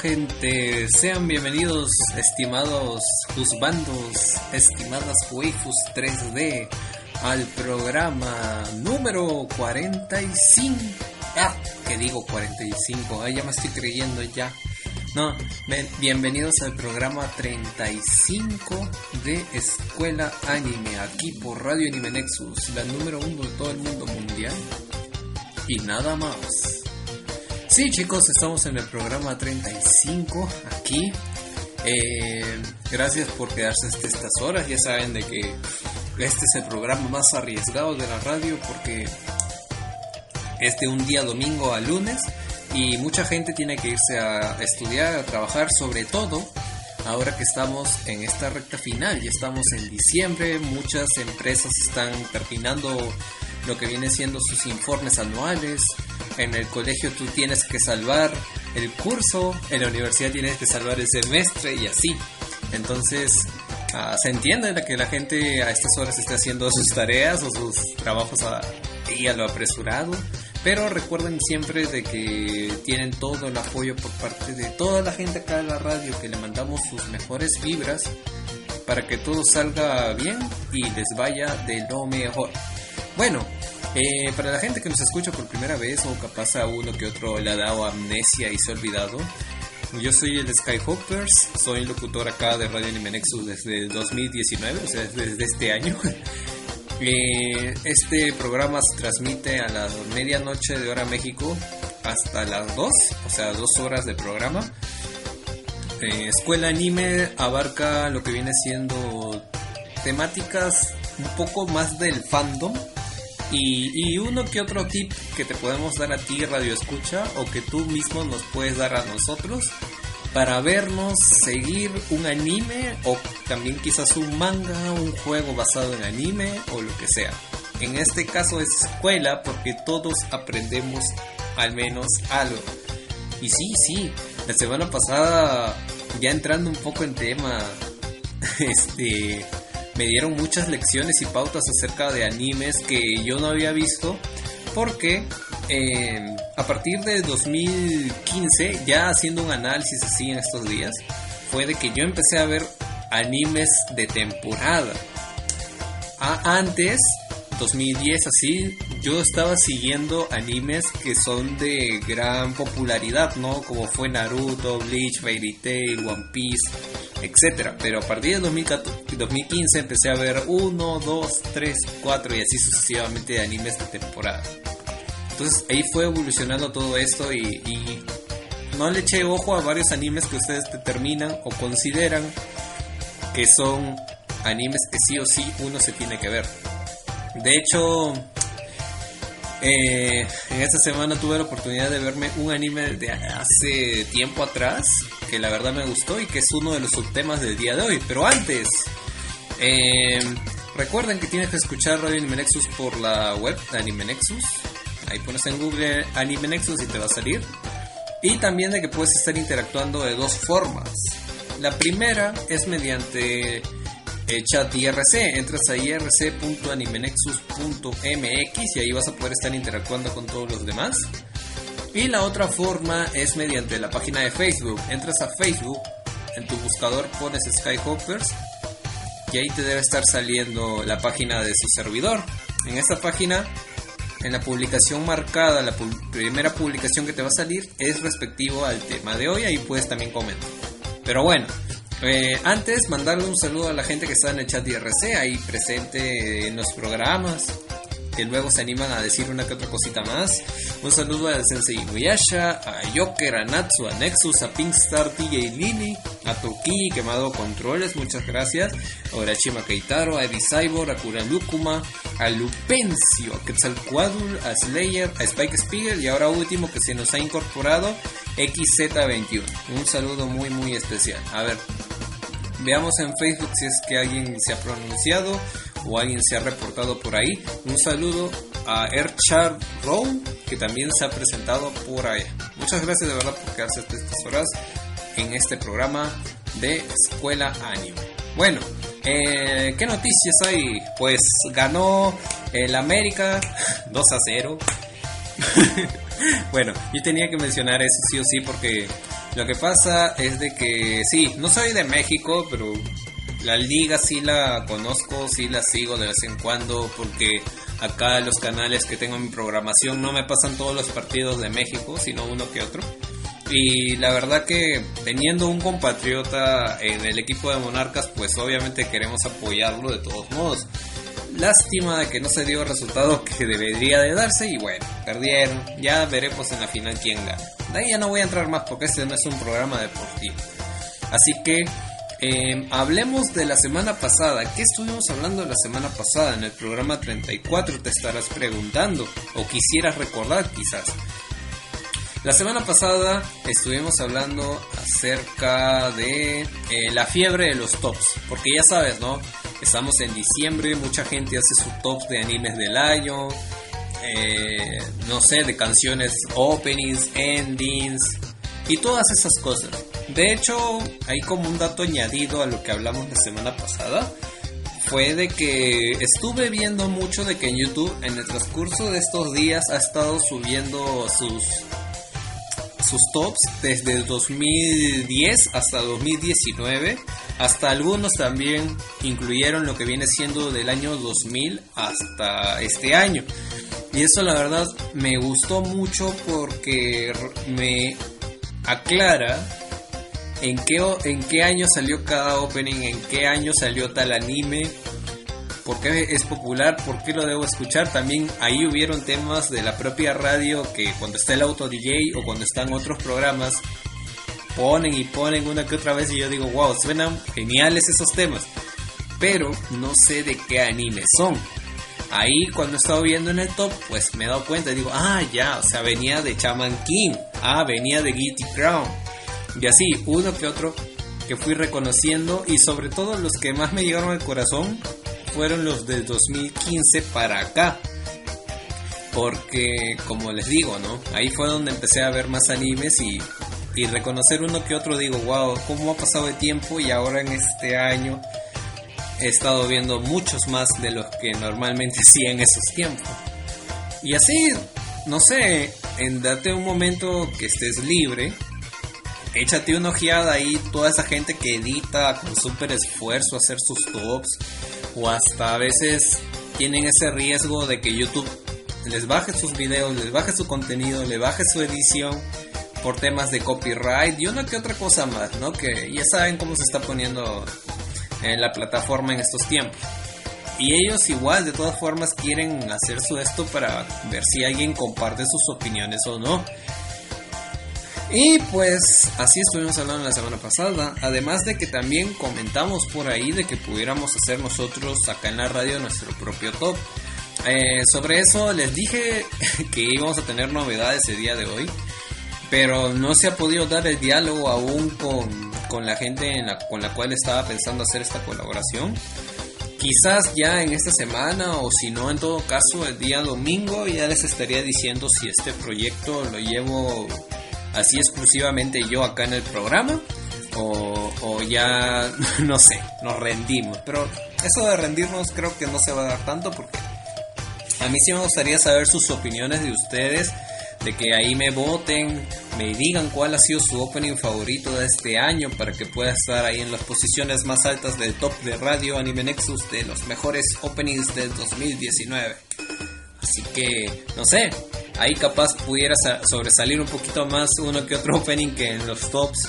Gente. Sean bienvenidos, estimados juzbandos, estimadas waifus 3D, al programa número 45. Ah, que digo 45. Ah, ya me estoy creyendo ya. No, bienvenidos al programa 35 de Escuela Anime, aquí por Radio Anime Nexus, la número uno de todo el mundo mundial. Y nada más. Sí, chicos, estamos en el programa 35 aquí. Eh, gracias por quedarse hasta estas horas. Ya saben de que este es el programa más arriesgado de la radio porque es de un día domingo a lunes y mucha gente tiene que irse a estudiar, a trabajar, sobre todo ahora que estamos en esta recta final. Ya estamos en diciembre, muchas empresas están terminando lo que viene siendo sus informes anuales. En el colegio tú tienes que salvar el curso, en la universidad tienes que salvar el semestre y así. Entonces, ah, se entiende que la gente a estas horas esté haciendo sus tareas o sus trabajos a, y a lo apresurado. Pero recuerden siempre de que tienen todo el apoyo por parte de toda la gente acá de la radio, que le mandamos sus mejores vibras para que todo salga bien y les vaya de lo mejor. Bueno, eh, para la gente que nos escucha por primera vez o capaz a uno que otro le ha dado amnesia y se ha olvidado, yo soy el Skyhoppers, soy locutor acá de Radio Anime Nexus desde 2019, o sea, desde este año. Eh, este programa se transmite a la medianoche de hora México hasta las 2, o sea, dos horas de programa. Eh, Escuela Anime abarca lo que viene siendo temáticas un poco más del fandom, y, uno que otro tip que te podemos dar a ti, Radio Escucha, o que tú mismo nos puedes dar a nosotros para vernos, seguir un anime o también quizás un manga, un juego basado en anime o lo que sea. En este caso es escuela porque todos aprendemos al menos algo. Y sí, sí, la semana pasada, ya entrando un poco en tema, este, me dieron muchas lecciones y pautas acerca de animes que yo no había visto porque eh, a partir de 2015, ya haciendo un análisis así en estos días, fue de que yo empecé a ver animes de temporada. antes 2010 así, yo estaba siguiendo animes que son de gran popularidad, ¿no? Como fue Naruto, Bleach, Fairy Tail, One Piece, etc. Pero a partir de 2015 empecé a ver 1, 2, 3, 4 y así sucesivamente de animes de temporada. Entonces ahí fue evolucionando todo esto y, y no le eché ojo a varios animes que ustedes determinan o consideran que son animes que sí o sí uno se tiene que ver. De hecho, eh, en esta semana tuve la oportunidad de verme un anime de hace tiempo atrás, que la verdad me gustó y que es uno de los subtemas del día de hoy. Pero antes, eh, recuerden que tienes que escuchar Radio Anime Nexus por la web de Anime Nexus. Ahí pones en Google Anime Nexus y te va a salir. Y también de que puedes estar interactuando de dos formas. La primera es mediante eh, chat IRC. Entras a irc.animenexus.mx y ahí vas a poder estar interactuando con todos los demás. Y la otra forma es mediante la página de Facebook. Entras a Facebook, en tu buscador pones Skyhoppers y ahí te debe estar saliendo la página de su servidor. En esta página, en la publicación marcada, la primera publicación que te va a salir es respectivo al tema de hoy. Ahí puedes también comentar. Pero bueno, eh, antes, mandarle un saludo a la gente que está en el chat IRC, ahí presente en los programas, que luego se animan a decir una que otra cosita más. Un saludo a Sensei Inuyasha, a Joker, a Natsu, a Nexus, a Pinkstar, DJ Lily, a Toki, Quemado Controles, muchas gracias. A Orachima Keitaro, a Cyborg, a Kuralukuma, a Lupencio, a Quetzalcoatl, a Slayer, a Spike Spiegel y ahora último que se nos ha incorporado, XZ21. Un saludo muy muy especial. A ver, Veamos en Facebook si es que alguien se ha pronunciado o alguien se ha reportado por ahí. Un saludo a Erchard Rowe, que también se ha presentado por ahí. Muchas gracias de verdad por quedarse hasta estas horas en este programa de Escuela Anime. Bueno, eh, ¿qué noticias hay? Pues ganó el América 2 a 0. bueno, yo tenía que mencionar eso sí o sí porque lo que pasa es de que sí, no soy de México, pero la liga sí la conozco, sí la sigo de vez en cuando porque acá los canales que tengo en mi programación no me pasan todos los partidos de México, sino uno que otro. Y la verdad que teniendo un compatriota en el equipo de Monarcas, pues obviamente queremos apoyarlo de todos modos. Lástima de que no se dio el resultado que debería de darse y bueno, perdieron. Ya veremos en la final quién gana. De ahí ya no voy a entrar más porque este no es un programa deportivo. Así que em, hablemos de la semana pasada. ¿Qué estuvimos hablando la semana pasada en el programa 34? Te estarás preguntando o quisieras recordar quizás. La semana pasada estuvimos hablando acerca de eh, la fiebre de los tops, porque ya sabes, ¿no? Estamos en diciembre, mucha gente hace su top de animes del año, eh, no sé, de canciones openings, endings y todas esas cosas. De hecho, hay como un dato añadido a lo que hablamos la semana pasada. Fue de que estuve viendo mucho de que en YouTube en el transcurso de estos días ha estado subiendo sus sus tops desde 2010 hasta 2019. Hasta algunos también incluyeron lo que viene siendo del año 2000 hasta este año. Y eso la verdad me gustó mucho porque me aclara en qué, en qué año salió cada opening, en qué año salió tal anime, por qué es popular, por qué lo debo escuchar. También ahí hubieron temas de la propia radio que cuando está el auto DJ o cuando están otros programas ponen y ponen una que otra vez y yo digo, wow, suenan geniales esos temas. Pero no sé de qué anime son. Ahí cuando he estado viendo en el top, pues me he dado cuenta y digo, ah, ya, o sea, venía de Chaman King, ah, venía de Guilty Crown. Y así, uno que otro que fui reconociendo y sobre todo los que más me llegaron al corazón fueron los de 2015 para acá. Porque, como les digo, ¿no? Ahí fue donde empecé a ver más animes y, y reconocer uno que otro. Digo, wow, cómo ha pasado el tiempo y ahora en este año he estado viendo muchos más de los que normalmente hacía en esos tiempos. Y así, no sé, en date un momento que estés libre, échate una ojeada ahí, toda esa gente que edita con súper esfuerzo hacer sus tops o hasta a veces tienen ese riesgo de que YouTube les baje sus videos, les baje su contenido, le baje su edición por temas de copyright y una que otra cosa más, ¿no? Que ya saben cómo se está poniendo en la plataforma en estos tiempos. Y ellos igual de todas formas quieren hacer su esto para ver si alguien comparte sus opiniones o no. Y pues así estuvimos hablando la semana pasada. Además de que también comentamos por ahí de que pudiéramos hacer nosotros acá en la radio nuestro propio top. Eh, sobre eso les dije que íbamos a tener novedades el día de hoy. Pero no se ha podido dar el diálogo aún con, con la gente con la cual estaba pensando hacer esta colaboración. Quizás ya en esta semana o si no en todo caso el día domingo ya les estaría diciendo si este proyecto lo llevo así exclusivamente yo acá en el programa o, ya no sé, nos rendimos. Pero eso de rendirnos creo que no se va a dar tanto porque a mí sí me gustaría saber sus opiniones de ustedes, de que ahí me voten, me digan cuál ha sido su opening favorito de este año para que pueda estar ahí en las posiciones más altas del top de Radio Anime Nexus de los mejores openings del 2019. Así que, no sé, ahí capaz pudiera sobresalir un poquito más uno que otro opening que en los tops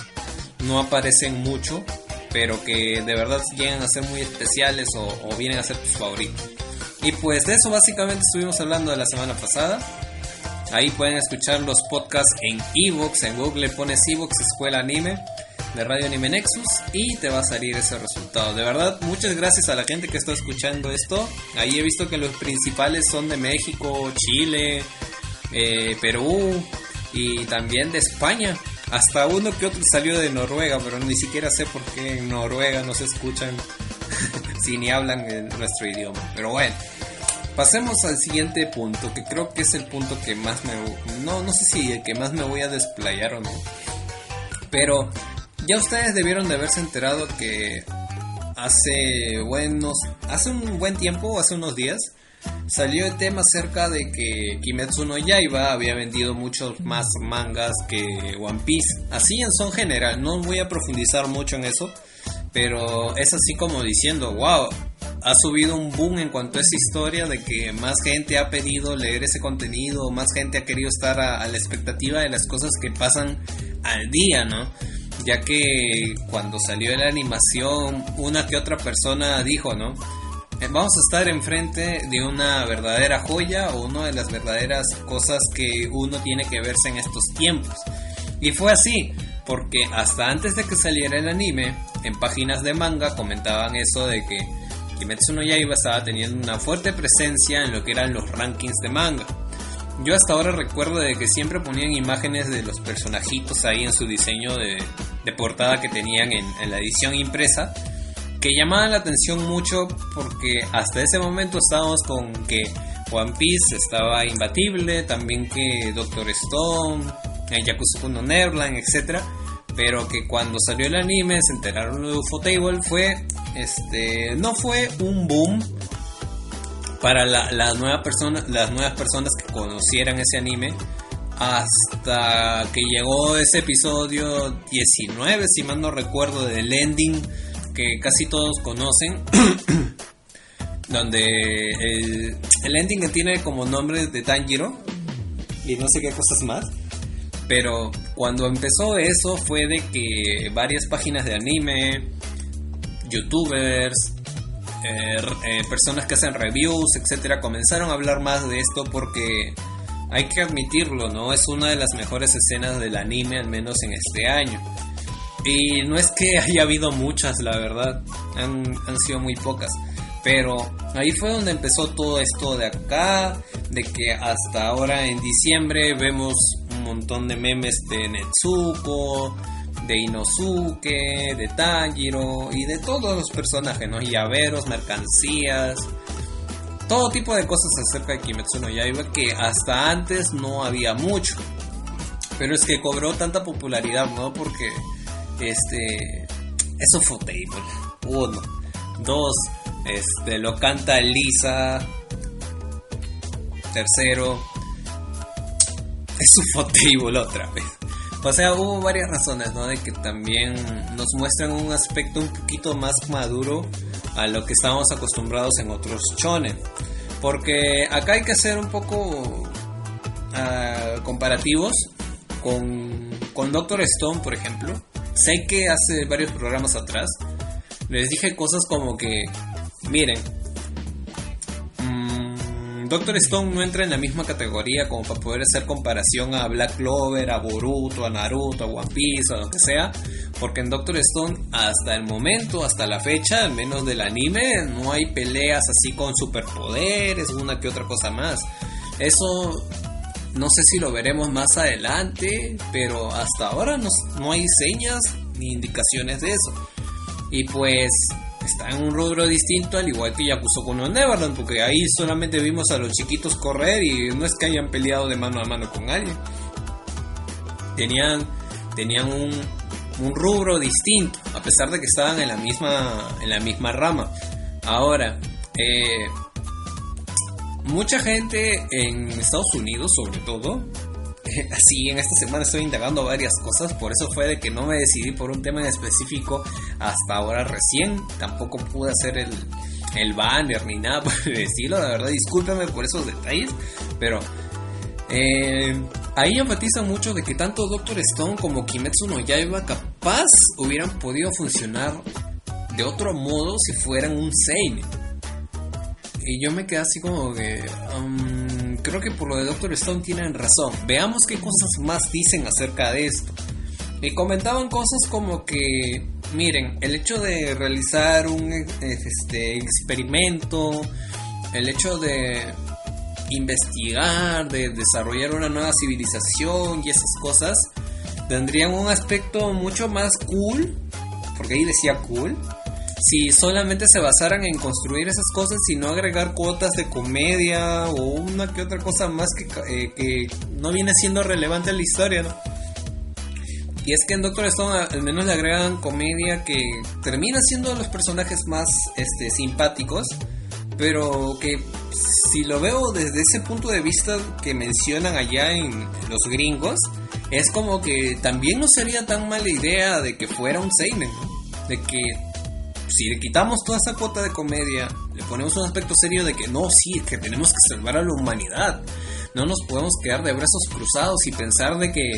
no aparecen mucho, pero que de verdad llegan a ser muy especiales o, vienen a ser tus favoritos. Y pues de eso básicamente estuvimos hablando de la semana pasada. Ahí pueden escuchar los podcasts en Evox, en Google pones Evox Escuela Anime de Radio Anime Nexus y te va a salir ese resultado. De verdad, muchas gracias a la gente que está escuchando esto. Ahí he visto que los principales son de México, Chile, eh, Perú y también de España. Hasta uno que otro salió de Noruega, pero ni siquiera sé por qué en Noruega no se escuchan si ni hablan en nuestro idioma. Pero bueno, pasemos al siguiente punto, que creo que es el punto que más me... No, no sé si el que más me voy a desplayar o no. Pero ya ustedes debieron de haberse enterado que hace buenos... Hace un buen tiempo, hace unos días, salió el tema acerca de que Kimetsu no Yaiba había vendido muchos más mangas que One Piece. Así en son general, no voy a profundizar mucho en eso, pero es así como diciendo, wow, ha subido un boom en cuanto a esa historia de que más gente ha pedido leer ese contenido, más gente ha querido estar a, la expectativa de las cosas que pasan al día, ¿no? Ya que cuando salió la animación, una que otra persona dijo, ¿no? Eh, vamos a estar enfrente de una verdadera joya o una de las verdaderas cosas que uno tiene que verse en estos tiempos. Y fue así, porque hasta antes de que saliera el anime, en páginas de manga comentaban eso de que Kimetsu no Yaiba estaba teniendo una fuerte presencia en lo que eran los rankings de manga. Yo hasta ahora recuerdo de que siempre ponían imágenes de los personajitos ahí en su diseño de, portada que tenían en, en, la edición impresa, que llamaban la atención mucho porque hasta ese momento estábamos con que One Piece estaba imbatible, también que Doctor Stone, Yakuza no Neverland, etc pero que cuando salió el anime se enteraron de Ufotable fue este no fue un boom para la, nuevas personas las nuevas personas que conocieran ese anime hasta que llegó ese episodio 19 si mal no recuerdo del ending que casi todos conocen donde el, ending que tiene como nombre de Tanjiro y no sé qué cosas más pero cuando empezó eso fue de que varias páginas de anime, youtubers, eh, eh, personas que hacen reviews, etcétera, comenzaron a hablar más de esto porque hay que admitirlo, ¿no? Es una de las mejores escenas del anime, al menos en este año. Y no es que haya habido muchas, la verdad, han, sido muy pocas. Pero ahí fue donde empezó todo esto de acá, de que hasta ahora en diciembre vemos un montón de memes de Netsuko, de Inosuke, de Tanjiro y de todos los personajes, ¿no? Llaveros, mercancías, todo tipo de cosas acerca de Kimetsu no Yaiba que hasta antes no había mucho. Pero es que cobró tanta popularidad, ¿no? Porque este es Ufotable. Uno. Dos, este, lo canta Lisa. Tercero, es su fotable otra vez. O sea, hubo varias razones, ¿no? De que también nos muestran un aspecto un poquito más maduro a lo que estábamos acostumbrados en otros shonen. Porque acá hay que hacer un poco ah, comparativos con, con Doctor Stone, por ejemplo. Sé que hace varios programas atrás les dije cosas como que Miren, mm, Doctor Stone no entra en la misma categoría como para poder hacer comparación a Black Clover, a Boruto, a Naruto, a One Piece, o lo que sea, porque en Doctor Stone hasta el momento, hasta la fecha, al menos del anime, no hay peleas así con superpoderes, una que otra cosa más. Eso no sé si lo veremos más adelante, pero hasta ahora no, no hay señas ni indicaciones de eso. Y pues está en un rubro distinto, al igual que Yakuza con Neverland, porque ahí solamente vimos a los chiquitos correr y no es que hayan peleado de mano a mano con alguien. Tenían, tenían un, un rubro distinto, a pesar de que estaban en la misma, en la misma rama. Ahora, eh, mucha gente en Estados Unidos, sobre todo, así en esta semana estoy indagando varias cosas, por eso fue de que no me decidí por un tema en específico hasta ahora recién, tampoco pude hacer el, el banner ni nada por el estilo, la verdad discúlpeme por esos detalles, pero eh, ahí enfatiza mucho de que tanto Doctor Stone como Kimetsu no Yaiba capaz hubieran podido funcionar de otro modo si fueran un seinen. Y yo me quedé así como que... Um, creo que por lo de Doctor Stone tienen razón. Veamos qué cosas más dicen acerca de esto. Y comentaban cosas como que, miren, el hecho de realizar un este, experimento, el hecho de investigar, de desarrollar una nueva civilización y esas cosas, tendrían un aspecto mucho más cool, porque ahí decía cool, si solamente se basaran en construir esas cosas y no agregar cuotas de comedia o una que otra cosa más que, eh, que no viene siendo relevante en la historia, ¿no? Y es que en Doctor Stone al menos le agregan comedia que termina siendo los personajes más este, simpáticos, pero que si lo veo desde ese punto de vista que mencionan allá en los gringos, es como que también no sería tan mala idea de que fuera un seinen, ¿no? De que si le quitamos toda esa cuota de comedia, le ponemos un aspecto serio de que no, sí, que tenemos que salvar a la humanidad. No nos podemos quedar de brazos cruzados y pensar de que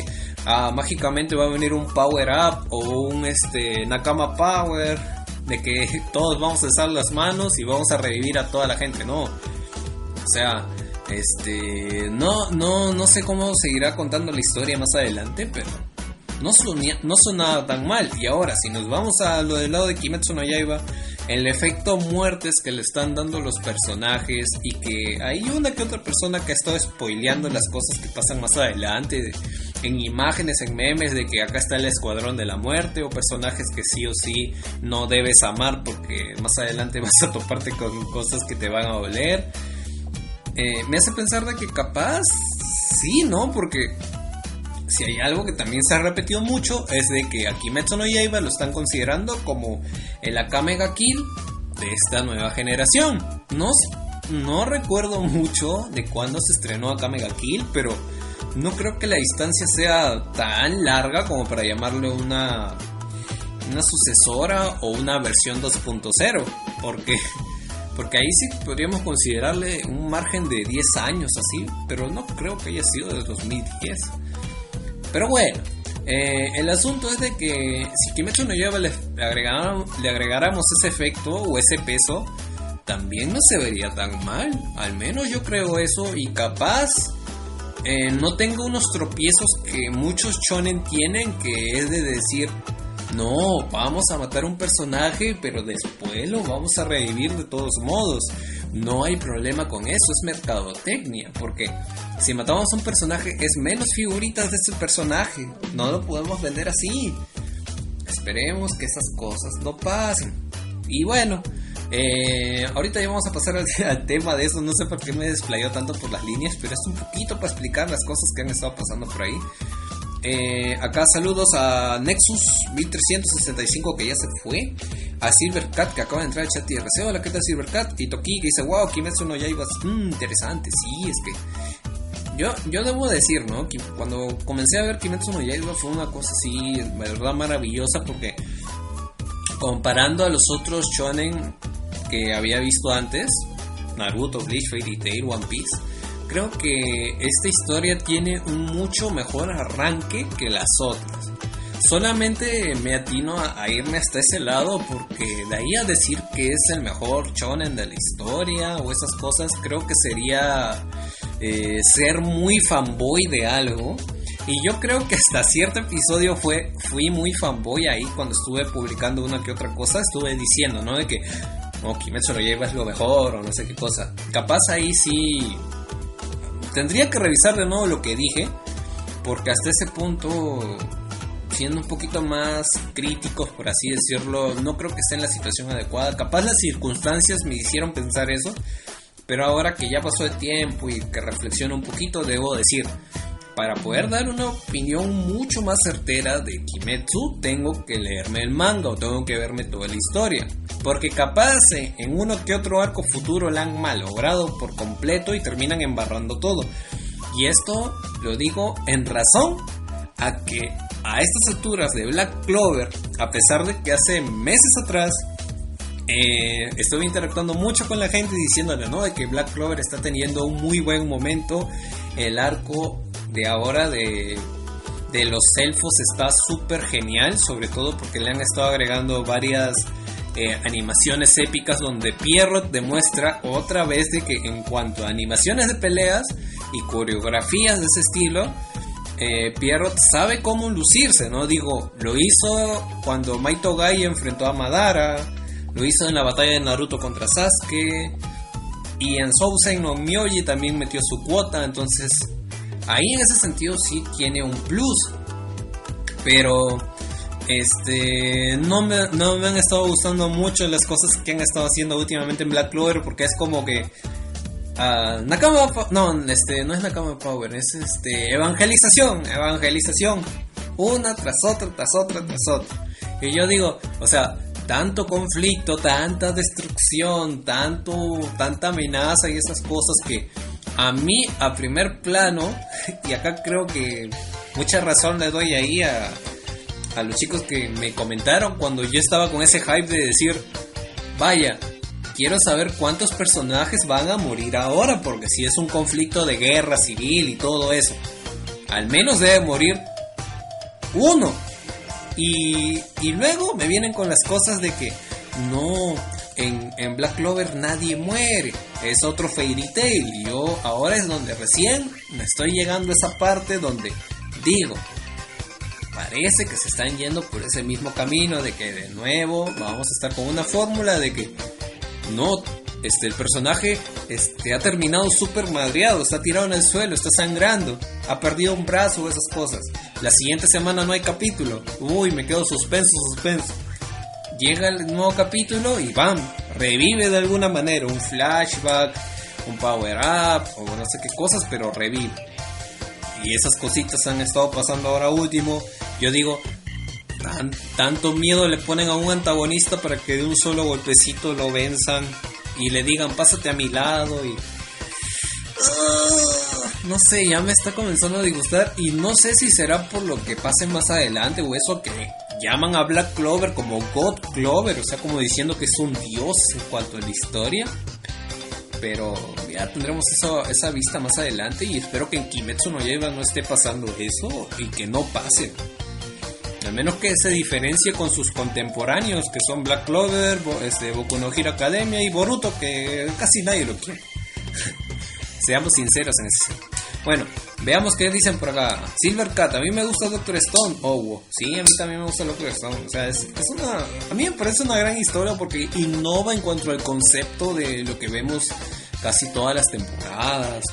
ah, mágicamente va a venir un power up o un este Nakama Power, de que todos vamos a alzar las manos y vamos a revivir a toda la gente, no. O sea, este no no no sé cómo seguirá contando la historia más adelante, pero no, sonía, no sonaba tan mal. Y ahora, si nos vamos a lo del lado de Kimetsu no Yaiba, el efecto muertes que le están dando los personajes y que hay una que otra persona que ha estado spoileando las cosas que pasan más adelante, en imágenes, en memes de que acá está el escuadrón de la muerte o personajes que sí o sí no debes amar porque más adelante vas a toparte con cosas que te van a doler. Eh, me hace pensar de que capaz sí, ¿no? Porque si hay algo que también se ha repetido mucho es de que aquí Kimetsu no Yaiba lo están considerando como el Akame ga Kill de esta nueva generación. No, no recuerdo mucho de cuándo se estrenó Akame ga Kill, pero no creo que la distancia sea tan larga como para llamarle una una sucesora o una versión 2.0, porque porque ahí sí podríamos considerarle un margen de 10 años así, pero no creo que haya sido de 2010. Pero bueno, eh, el asunto es de que si Kimetsu no Yaiba le, le agregáramos ese efecto o ese peso, también no se vería tan mal. Al menos yo creo eso y capaz eh, no tengo unos tropiezos que muchos shonen tienen que es de decir no, vamos a matar un personaje, pero después lo vamos a revivir de todos modos. No hay problema con eso, es mercadotecnia, porque si matamos a un personaje es menos figuritas de ese personaje, no lo podemos vender así. Esperemos que esas cosas no pasen. Y bueno, eh, ahorita ya vamos a pasar al, tema de eso, no sé por qué me desplayó tanto por las líneas, pero es un poquito para explicar las cosas que han estado pasando por ahí. Eh, acá saludos a Nexus 1365 que ya se fue. A Silvercat que acaba de entrar al chat y RC. Hola, ¿qué tal Silvercat? Y Toki que dice, wow, Kimetsu no ya interesante, sí, es que. Yo, yo debo decir, ¿no? Que cuando comencé a ver Kimetsu no Yaiba fue una cosa así, de verdad maravillosa porque comparando a los otros shonen que había visto antes, Naruto, Bleach, Fairy Tail, One Piece, creo que esta historia tiene un mucho mejor arranque que las otras. Solamente me atino a, irme hasta ese lado porque de ahí a decir que es el mejor shonen de la historia o esas cosas creo que sería eh, ser muy fanboy de algo. Y yo creo que hasta cierto episodio fue, fui muy fanboy ahí cuando estuve publicando una que otra cosa, estuve diciendo, ¿no? De que, oh, Kimetsu lo lleva es lo mejor o no sé qué cosa. Capaz ahí sí Tendría que revisar de nuevo lo que dije, porque hasta ese punto, siendo un poquito más críticos, por así decirlo, no creo que esté en la situación adecuada. Capaz las circunstancias me hicieron pensar eso, pero ahora que ya pasó el tiempo y que reflexiono un poquito, debo decir, para poder dar una opinión mucho más certera de Kimetsu, tengo que leerme el manga o tengo que verme toda la historia. Porque capaz en uno que otro arco futuro la han malogrado por completo y terminan embarrando todo. Y esto lo digo en razón a que a estas alturas de Black Clover, a pesar de que hace meses atrás eh, estuve interactuando mucho con la gente diciéndole, ¿no? De que Black Clover está teniendo un muy buen momento. El arco de ahora de, de los elfos está súper genial, sobre todo porque le han estado agregando varias eh, animaciones épicas donde Pierrot demuestra otra vez de que en cuanto a animaciones de peleas y coreografías de ese estilo, eh, Pierrot sabe cómo lucirse, ¿no? Digo, lo hizo cuando Maito Gai enfrentó a Madara, lo hizo en la batalla de Naruto contra Sasuke, y en Sousen no Myoji también metió su cuota, entonces ahí en ese sentido sí tiene un plus. Pero este no me, no me han estado gustando mucho las cosas que han estado haciendo últimamente en Black Clover porque es como que uh, Nakama no este no es Nakama Power es este evangelización evangelización. Una tras otra tras otra tras otra. Y yo digo o sea tanto conflicto, tanta destrucción, tanto, tanta amenaza y esas cosas que a mí a primer plano, y acá creo que mucha razón le doy ahí a, a los chicos que me comentaron cuando yo estaba con ese hype de decir, vaya, quiero saber cuántos personajes van a morir ahora, porque si es un conflicto de guerra civil y todo eso, al menos debe morir uno. Y, y luego me vienen con las cosas de que no, en, en, Black Clover nadie muere, es otro Fairy Tail. Y yo ahora es donde recién me estoy llegando a esa parte donde digo, parece que se están yendo por ese mismo camino de que de nuevo vamos a estar con una fórmula de que no, este, el personaje este, ha terminado súper madreado, está tirado en el suelo, está sangrando, ha perdido un brazo, esas cosas. La siguiente semana no hay capítulo. Uy, me quedo suspenso, suspenso. Llega el nuevo capítulo y ¡bam! Revive de alguna manera, un flashback, un power up, o no sé qué cosas, pero revive. Y esas cositas han estado pasando ahora último. Yo digo, tanto miedo le ponen a un antagonista para que de un solo golpecito lo venzan y le digan pásate a mi lado y ah, no sé, ya me está comenzando a disgustar y no sé si será por lo que pase más adelante o eso que llaman a Black Clover como God Clover, o sea, como diciendo que es un dios en cuanto a la historia. Pero ya tendremos esa vista más adelante y espero que en Kimetsu no Yaiba no esté pasando eso y que no pase. Al menos que se diferencie con sus contemporáneos, que son Black Clover, este, Boku no Hero Academia y Boruto, que casi nadie lo quiere. Seamos sinceros en eso. Bueno, veamos qué dicen por acá. Silver Cat, a mí me gusta Doctor Stone. Oh, wow. sí, a mí también me gusta Doctor Stone. O sea, es, una. A mí me parece una gran historia porque innova en cuanto al concepto de lo que vemos casi todas las temporadas.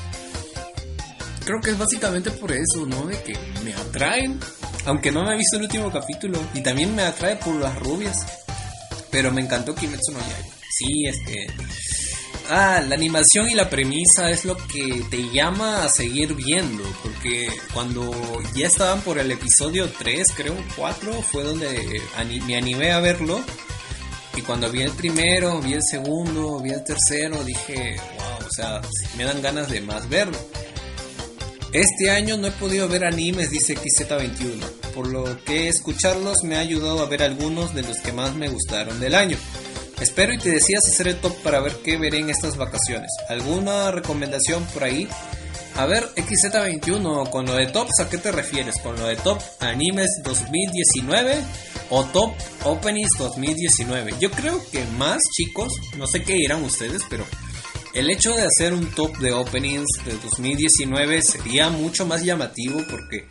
Creo que es básicamente por eso, ¿no? De que me atraen aunque no me he visto el último capítulo. Y también me atrae por las rubias. Pero me encantó Kimetsu no Yaiba. Sí, es que... Ah, la animación y la premisa es lo que te llama a seguir viendo. Porque cuando ya estaban por el episodio 3, creo 4, fue donde me animé a verlo. Y cuando vi el primero, vi el segundo, vi el tercero, dije, wow, o sea, me dan ganas de más verlo. Este año no he podido ver animes, dice XZ21, por lo que escucharlos me ha ayudado a ver algunos de los que más me gustaron del año. Espero y te decías hacer el top para ver qué veré en estas vacaciones. ¿Alguna recomendación por ahí? A ver, XZ21, con lo de tops, ¿a qué te refieres? ¿Con lo de top animes 2019 o top openings 2019? Yo creo que más, chicos, no sé qué dirán ustedes, pero el hecho de hacer un top de openings de 2019 sería mucho más llamativo porque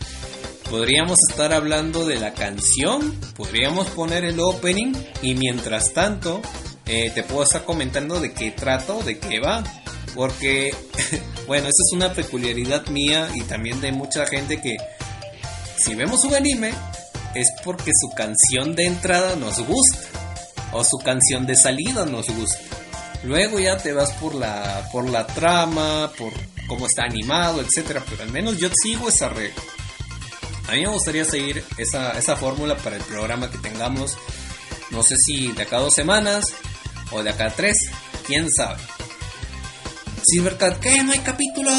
podríamos estar hablando de la canción, podríamos poner el opening y mientras tanto eh, te puedo estar comentando de qué trato, de qué va. Porque, bueno, esa es una peculiaridad mía y también de mucha gente que si vemos un anime es porque su canción de entrada nos gusta o su canción de salida nos gusta. Luego ya te vas por la, por la trama, por cómo está animado, etcétera, pero al menos yo sigo esa regla. A mí me gustaría seguir esa, esa fórmula para el programa que tengamos, no sé si de acá dos semanas o de acá tres, quién sabe. Silvercat, ¿qué? ¿No hay capítulo?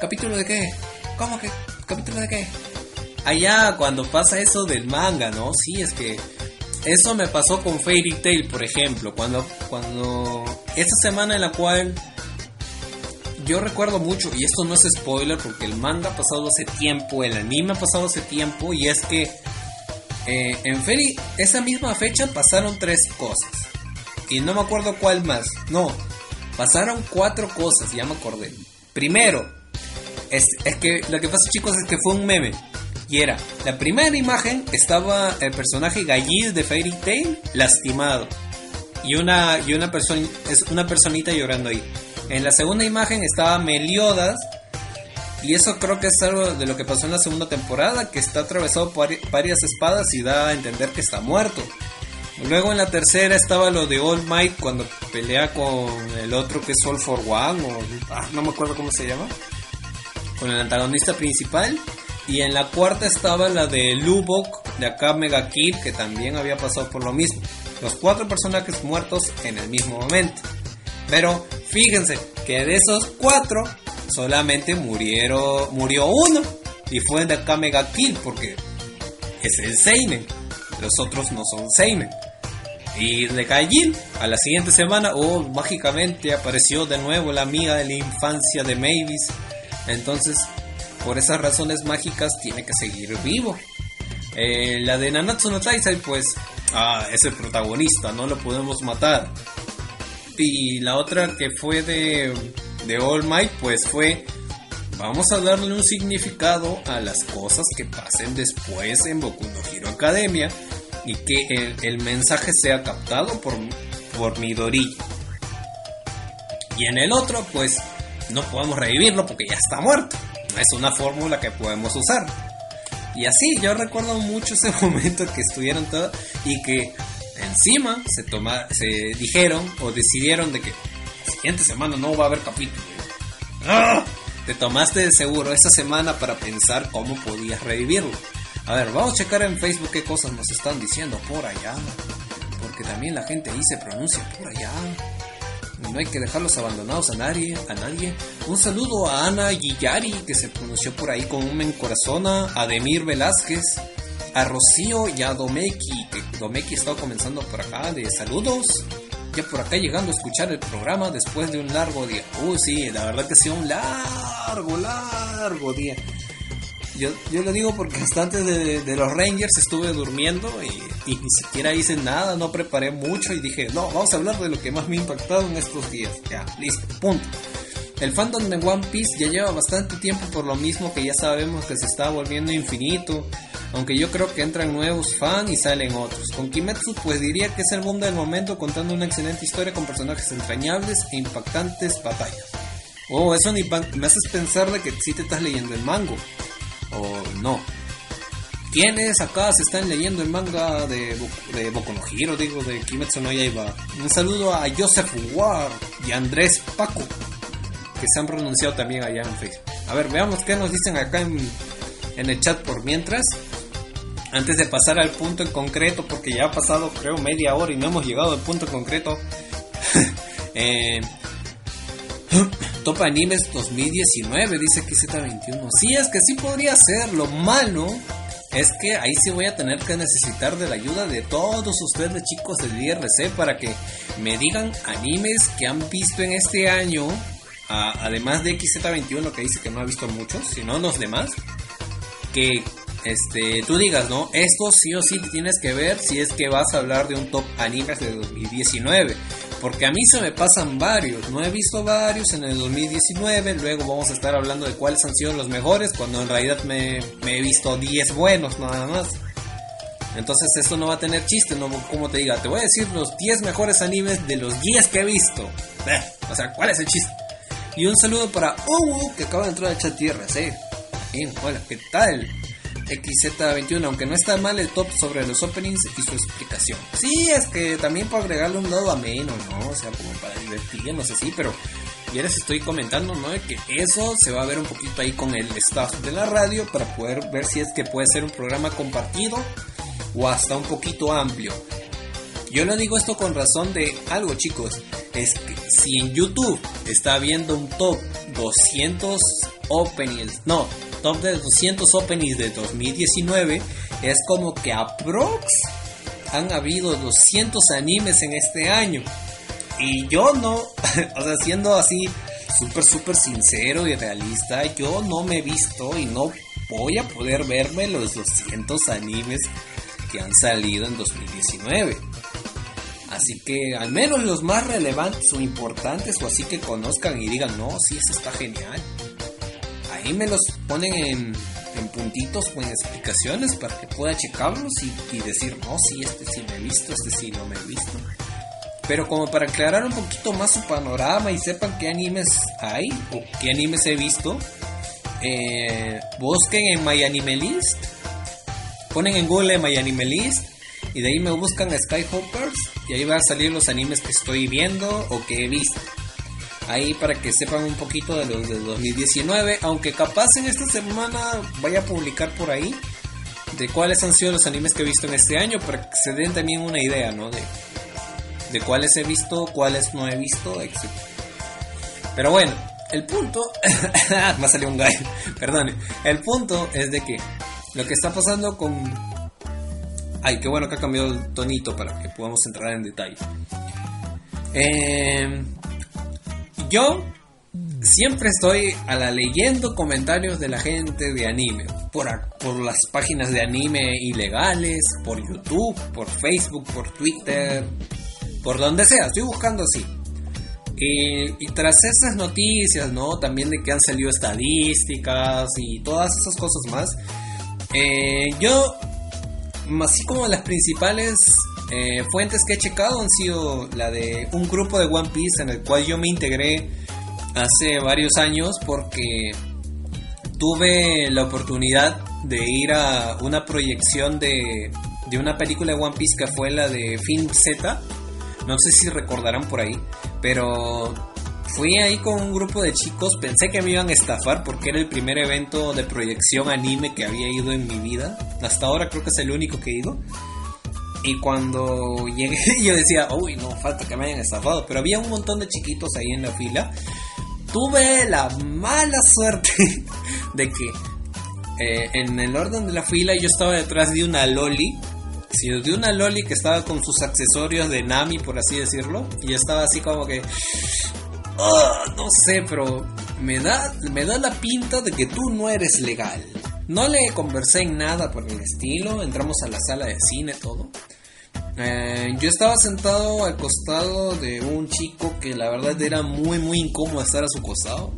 ¿Capítulo de qué? ¿Cómo que? ¿Capítulo de qué? Allá cuando pasa eso del manga, ¿no? Sí, es que eso me pasó con Fairy Tail, por ejemplo, cuando, cuando esa semana en la cual yo recuerdo mucho, y esto no es spoiler porque el manga ha pasado hace tiempo, el anime ha pasado hace tiempo, y es que eh, en Fairy, esa misma fecha pasaron tres cosas. Y no me acuerdo cuál más. No, pasaron cuatro cosas, ya me acordé. Primero, es, es que lo que pasa chicos es que fue un meme. Y era, la primera imagen estaba el personaje Galliz de Fairy Tail lastimado. Y una, y una, persona, es una personita llorando ahí. En la segunda imagen estaba Meliodas. Y eso creo que es algo de lo que pasó en la segunda temporada, que está atravesado por varias espadas y da a entender que está muerto. Luego en la tercera estaba lo de All Might cuando pelea con el otro que es All for One, o ah, no me acuerdo cómo se llama, con el antagonista principal. Y en la cuarta estaba la de Lubok de acá Mega Kid que también había pasado por lo mismo. Los cuatro personajes muertos en el mismo momento. Pero fíjense que de esos cuatro solamente murieron, murió uno y fue de acá Mega Kid porque es el Seinen. Los otros no son Seinen. Y de Gaijin, a la siguiente semana, oh, mágicamente apareció de nuevo la amiga de la infancia de Mavis. Entonces, por esas razones mágicas, tiene que seguir vivo. Eh, la de Nanatsu no Taisai, pues, ah, es el protagonista, no lo podemos matar. Y la otra que fue de, de All Might, pues fue Vamos a darle un significado a las cosas que pasen después en Boku no Hero Academia y que el, mensaje sea captado por, por Midori. Y en el otro, pues no podemos revivirlo porque ya está muerto. Es una fórmula que podemos usar. Y así, yo recuerdo mucho ese momento que estuvieron todos y que encima se, toma, se dijeron o decidieron de que la siguiente semana no va a haber capítulo. ¡Ah! Te tomaste de seguro esta semana para pensar cómo podías revivirlo. A ver, vamos a checar en Facebook qué cosas nos están diciendo por allá. Porque también la gente ahí se pronuncia por allá. No hay que dejarlos abandonados a nadie, a nadie. Un saludo a Ana Guillari, que se pronunció por ahí con un corazona, a Demir Velázquez, a Rocío y a Domeki, que Domeki está comenzando por acá, de saludos. Ya por acá llegando a escuchar el programa después de un largo día. Uy, sí, la verdad que ha sido un largo, largo día. Yo, yo lo digo porque hasta antes de, los Rangers estuve durmiendo y, ni siquiera hice nada, no preparé mucho y dije, no, vamos a hablar de lo que más me ha impactado en estos días. Ya, listo, punto. El fandom de One Piece ya lleva bastante tiempo por lo mismo que ya sabemos que se está volviendo infinito, aunque yo creo que entran nuevos fans y salen otros. Con Kimetsu pues diría que es el boom del momento contando una excelente historia con personajes entrañables e impactantes batallas. Oh, eso ni me haces pensar de que si te estás leyendo el mango o no. ¿Quiénes acá se están leyendo el manga de, de Boku digo, de Kimetsu no Yaiba? Un saludo a Joseph Ward y Andrés Paco, que se han pronunciado también allá en Facebook. A ver, veamos qué nos dicen acá en el chat por mientras. Antes de pasar al punto en concreto, porque ya ha pasado creo media hora y no hemos llegado al punto en concreto. eh, Top Animes 2019, dice que Z21. Sí, es que sí podría ser. Lo malo es que ahí sí voy a tener que necesitar de la ayuda de todos ustedes, chicos del IRC, para que me digan animes que han visto en este año. además de XZ21, que dice que no ha visto muchos, sino los demás. Que este, tú digas, ¿no? Esto sí o sí tienes que ver si es que vas a hablar de un top animes de 2019. Porque a mí se me pasan varios, no he visto varios en el 2019, luego vamos a estar hablando de cuáles han sido los mejores, cuando en realidad me, he visto 10 buenos nada más. Entonces esto no va a tener chiste, no como te diga, te voy a decir los 10 mejores animes de los 10 que he visto. Eh, o sea, ¿cuál es el chiste? Y un saludo para Uwu, que acaba de entrar al chat tierra, ¿sí? Bien, hola, ¿qué tal? XZ21, aunque no está mal el top sobre los openings y su explicación. Sí, es que también para agregarle un lado ameno, ¿no? O sea, como para divertir, no sé si, pero ya les estoy comentando, ¿no? Que eso se va a ver un poquito ahí con el staff de la radio para poder ver si es que puede ser un programa compartido o hasta un poquito amplio. Yo le digo esto con razón de algo, chicos. Es que si en YouTube está viendo un top 200 openings, no, top de 200 openings de 2019, es como que aprox han habido 200 animes en este año. Y yo no, o sea, siendo así súper, súper sincero y realista, yo no me he visto y no voy a poder verme los 200 animes que han salido en 2019. Así que al menos los más relevantes o importantes o así que conozcan y digan, no, sí, eso está genial ahí me los ponen en, puntitos o en explicaciones para que pueda checarlos y, decir, no, sí, este sí me he visto, este sí no me he visto. Pero como para aclarar un poquito más su panorama y sepan qué animes hay o qué animes he visto, eh, busquen en My Anime List, ponen en Google My Anime List y de ahí me buscan Skyhoppers y ahí van a salir los animes que estoy viendo o que he visto ahí para que sepan un poquito de los de 2019, aunque capaz en esta semana vaya a publicar por ahí de cuáles han sido los animes que he visto en este año para que se den también una idea, ¿no? De, de cuáles he visto, cuáles no he visto, etc. Pero bueno, el punto... me ha salido un gallo, perdón. El punto es de que lo que está pasando con... Ay, qué bueno que ha cambiado el tonito para que podamos entrar en detalle. Eh, yo siempre estoy a la leyendo comentarios de la gente de anime. Por, por las páginas de anime ilegales, por YouTube, por Facebook, por Twitter, por donde sea. Estoy buscando así. Y, tras esas noticias, ¿no? También de que han salido estadísticas y todas esas cosas más. Eh, yo, así como las principales eh, fuentes que he checado han sido la de un grupo de One Piece en el cual yo me integré hace varios años porque tuve la oportunidad de ir a una proyección de, de una película de One Piece que fue la de Film Z. No sé si recordarán por ahí, pero fui ahí con un grupo de chicos. Pensé que me iban a estafar porque era el primer evento de proyección anime que había ido en mi vida. Hasta ahora creo que es el único que he ido. Y cuando llegué yo decía, uy, no, falta que me hayan estafado. Pero había un montón de chiquitos ahí en la fila. Tuve la mala suerte de que eh, en el orden de la fila yo estaba detrás de una loli. Sí, de una loli que estaba con sus accesorios de Nami, por así decirlo. Y estaba así como que... Ah, no sé, pero me da, me da la pinta de que tú no eres legal. No le conversé en nada por el estilo, entramos a la sala de cine, todo. Eh, yo estaba sentado al costado de un chico que la verdad era muy, muy incómodo estar a su costado.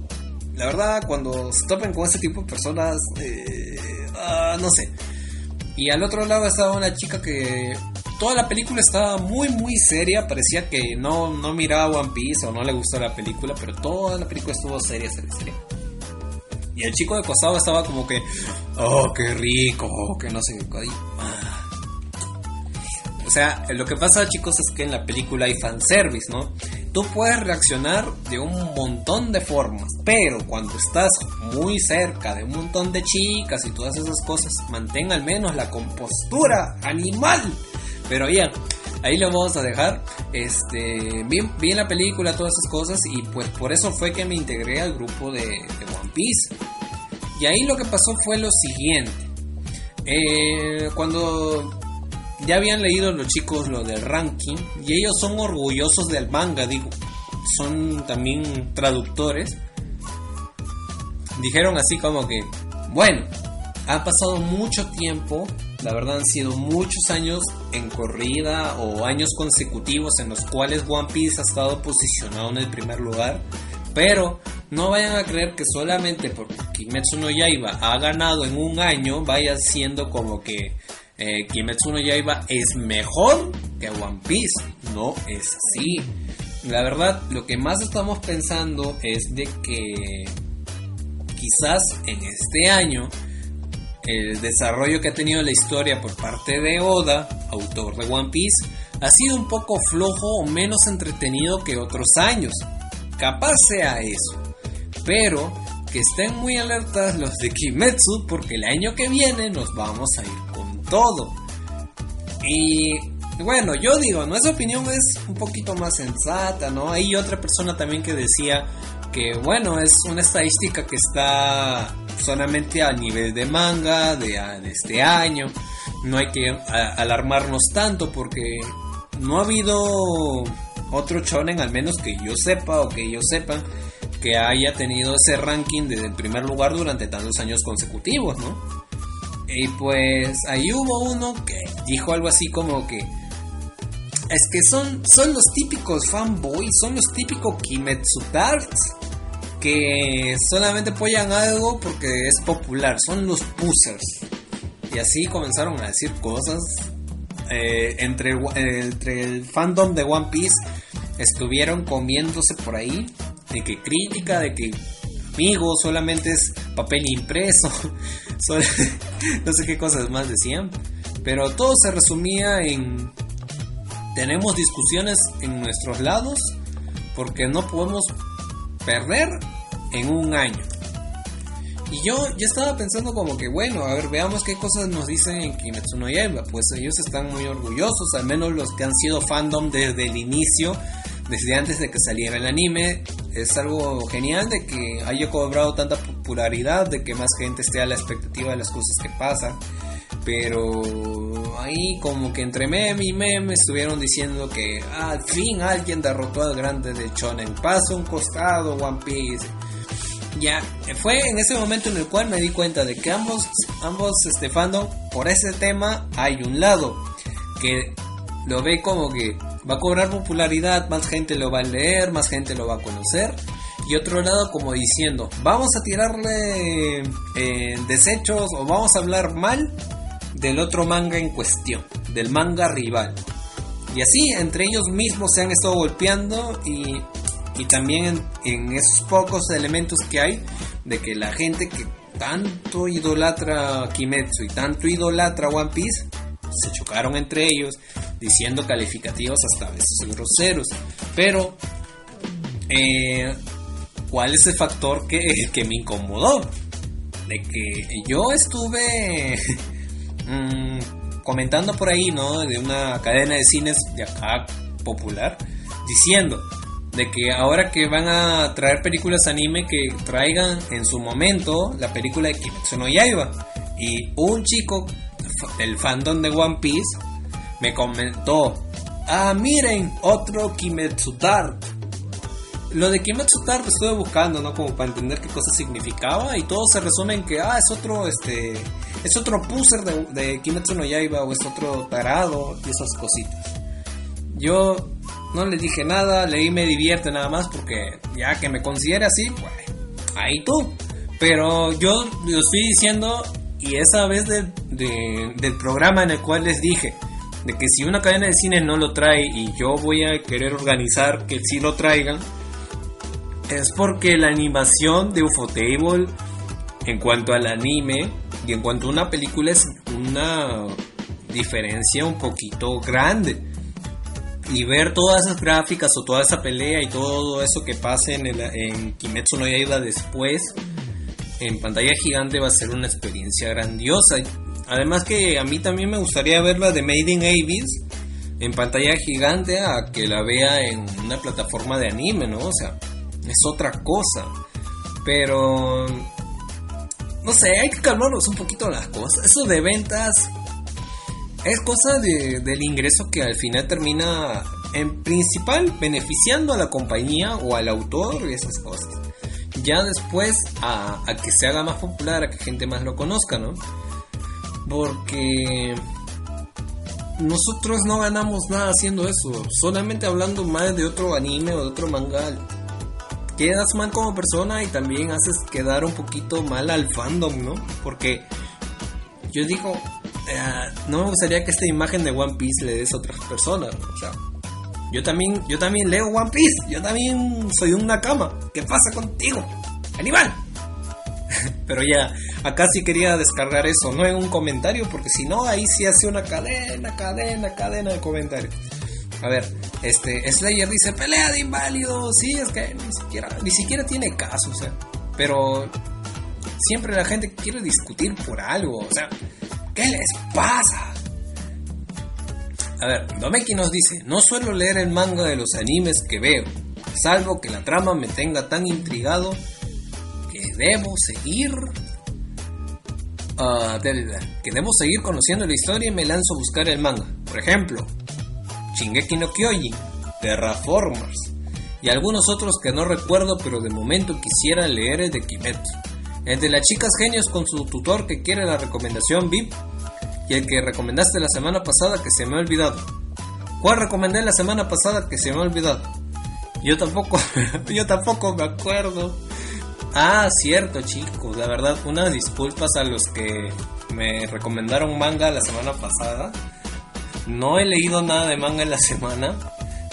La verdad, cuando se topen con ese tipo de personas, eh, ah, no sé. Y al otro lado estaba una chica que toda la película estaba muy, muy seria. Parecía que no, no miraba One Piece o no le gustó la película, pero toda la película estuvo seria, seria, seria. Y el chico de costado estaba como que, oh, qué rico, que no sé qué. Ah. O sea, lo que pasa, chicos, es que en la película hay fanservice, ¿no? Tú puedes reaccionar de un montón de formas, pero cuando estás muy cerca de un montón de chicas y todas esas cosas, mantén al menos la compostura animal. Pero bien, ahí lo vamos a dejar. Este, vi, vi, la película todas esas cosas y pues por eso fue que me integré al grupo de, One Piece. Y ahí lo que pasó fue lo siguiente. Eh, cuando ya habían leído los chicos lo del ranking y ellos son orgullosos del manga, digo, son también traductores. Dijeron así como que, bueno, ha pasado mucho tiempo, la verdad han sido muchos años en corrida o años consecutivos en los cuales One Piece ha estado posicionado en el primer lugar, pero no vayan a creer que solamente porque Kimetsu no Yaiba ha ganado en un año vaya siendo como que eh, Kimetsu no Yaiba es mejor que One Piece. No es así. La verdad, lo que más estamos pensando es de que quizás en este año el desarrollo que ha tenido la historia por parte de Oda, autor de One Piece, ha sido un poco flojo o menos entretenido que otros años. Capaz sea eso. Pero que estén muy alertas los de Kimetsu porque el año que viene nos vamos a ir todo. Y bueno, yo digo, nuestra opinión es un poquito más sensata, ¿no? Hay otra persona también que decía que, bueno, es una estadística que está solamente a nivel de manga de, este año. No hay que alarmarnos tanto porque no ha habido otro shonen, al menos que yo sepa o que ellos sepan, que haya tenido ese ranking desde el primer lugar durante tantos años consecutivos, ¿no? Y pues ahí hubo uno que dijo algo así como que es que son, son los típicos fanboys, son los típicos Kimetsu Darts que solamente apoyan algo porque es popular, son los pusers. Y así comenzaron a decir cosas eh, entre, entre el fandom de One Piece estuvieron comiéndose por ahí de que crítica, de que amigo, solamente es papel impreso, no sé qué cosas más decían, pero todo se resumía en tenemos discusiones en nuestros lados porque no podemos perder en un año. Y yo, yo estaba pensando como que, bueno, a ver, veamos qué cosas nos dicen en Kimetsu no Yaiba. Pues ellos están muy orgullosos, al menos los que han sido fandom desde el inicio, desde antes de que saliera el anime. Es algo genial de que haya cobrado tanta popularidad, de que más gente esté a la expectativa de las cosas que pasan. Pero ahí como que entre meme y meme estuvieron diciendo que al fin alguien derrotó al grande de Shonen. Pasa un costado One Piece ya fue en ese momento en el cual me di cuenta de que ambos ambos este fandom por ese tema hay un lado que lo ve como que va a cobrar popularidad, más gente lo va a leer, más gente lo va a conocer y otro lado como diciendo, vamos a tirarle eh, desechos o vamos a hablar mal del otro manga en cuestión, del manga rival. Y así entre ellos mismos se han estado golpeando y y también en, esos pocos elementos que hay de que la gente que tanto idolatra Kimetsu y tanto idolatra One Piece se chocaron entre ellos diciendo calificativos hasta veces groseros pero eh, ¿cuál es el factor que, que me incomodó? de que yo estuve mm, comentando por ahí, ¿no? De una cadena de cines de acá popular, diciendo de que ahora que van a traer películas anime que traigan en su momento la película de Kimetsu no Yaiba y un chico del fandom de One Piece me comentó ah miren otro Kimetsu Dark lo de Kimetsu Dark estuve buscando no como para entender qué cosa significaba y todo se resume en que ah es otro este es otro puser de, de Kimetsu no Yaiba o es otro tarado y esas cositas yo no le dije nada, leí me divierte nada más porque ya que me considere así, pues ahí tú. Pero yo lo estoy diciendo y esa vez del programa en el cual les dije de que si una cadena de cine no lo trae y yo voy a querer organizar que sí lo traigan, es porque la animación de Ufotable en cuanto al anime y en cuanto a una película es una diferencia un poquito grande y ver todas esas gráficas o toda esa pelea y todo eso que pase en, el, en Kimetsu no Yaiba después en pantalla gigante va a ser una experiencia grandiosa. Además que a mí también me gustaría verla de Made in en pantalla gigante a que la vea en una plataforma de anime, ¿no? O sea, es otra cosa. Pero no sé, hay que calmarnos un poquito las cosas. Eso de ventas es cosa de, del ingreso que al final termina en principal beneficiando a la compañía o al autor y esas cosas. Ya después a, que se haga más popular, a que gente más lo conozca, ¿no? Porque nosotros no ganamos nada haciendo eso. Solamente hablando mal de otro anime o de otro manga, quedas mal como persona y también haces quedar un poquito mal al fandom, ¿no? Porque yo digo, eh, no me gustaría que esta imagen de One Piece le des a otras personas. O sea, yo también, yo también leo One Piece, yo también soy un Nakama. ¿Qué pasa contigo? ¡Animal! Pero ya, acá sí quería descargar eso, no en un comentario, porque si no, ahí sí hace una cadena, cadena, cadena de comentarios. A ver, este, Slayer dice, pelea de inválidos, sí, es que ni siquiera, ni siquiera tiene caso, o sea, pero siempre la gente quiere discutir por algo, o sea, ¿Qué les pasa? A ver, Domeki nos dice, no suelo leer el manga de los animes que veo, salvo que la trama me tenga tan intrigado que debo seguir... Uh, que debo seguir conociendo la historia y me lanzo a buscar el manga. Por ejemplo, Shingeki no Kyojin, Terraformers y algunos otros que no recuerdo pero de momento quisiera leer el de Kimetsu. El de las chicas genios con su tutor que quiere la recomendación VIP. Y el que recomendaste la semana pasada que se me ha olvidado. ¿Cuál recomendé la semana pasada que se me ha olvidado? Yo tampoco, yo tampoco me acuerdo. Ah, cierto, chicos. La verdad, unas disculpas a los que me recomendaron manga la semana pasada. No he leído nada de manga en la semana.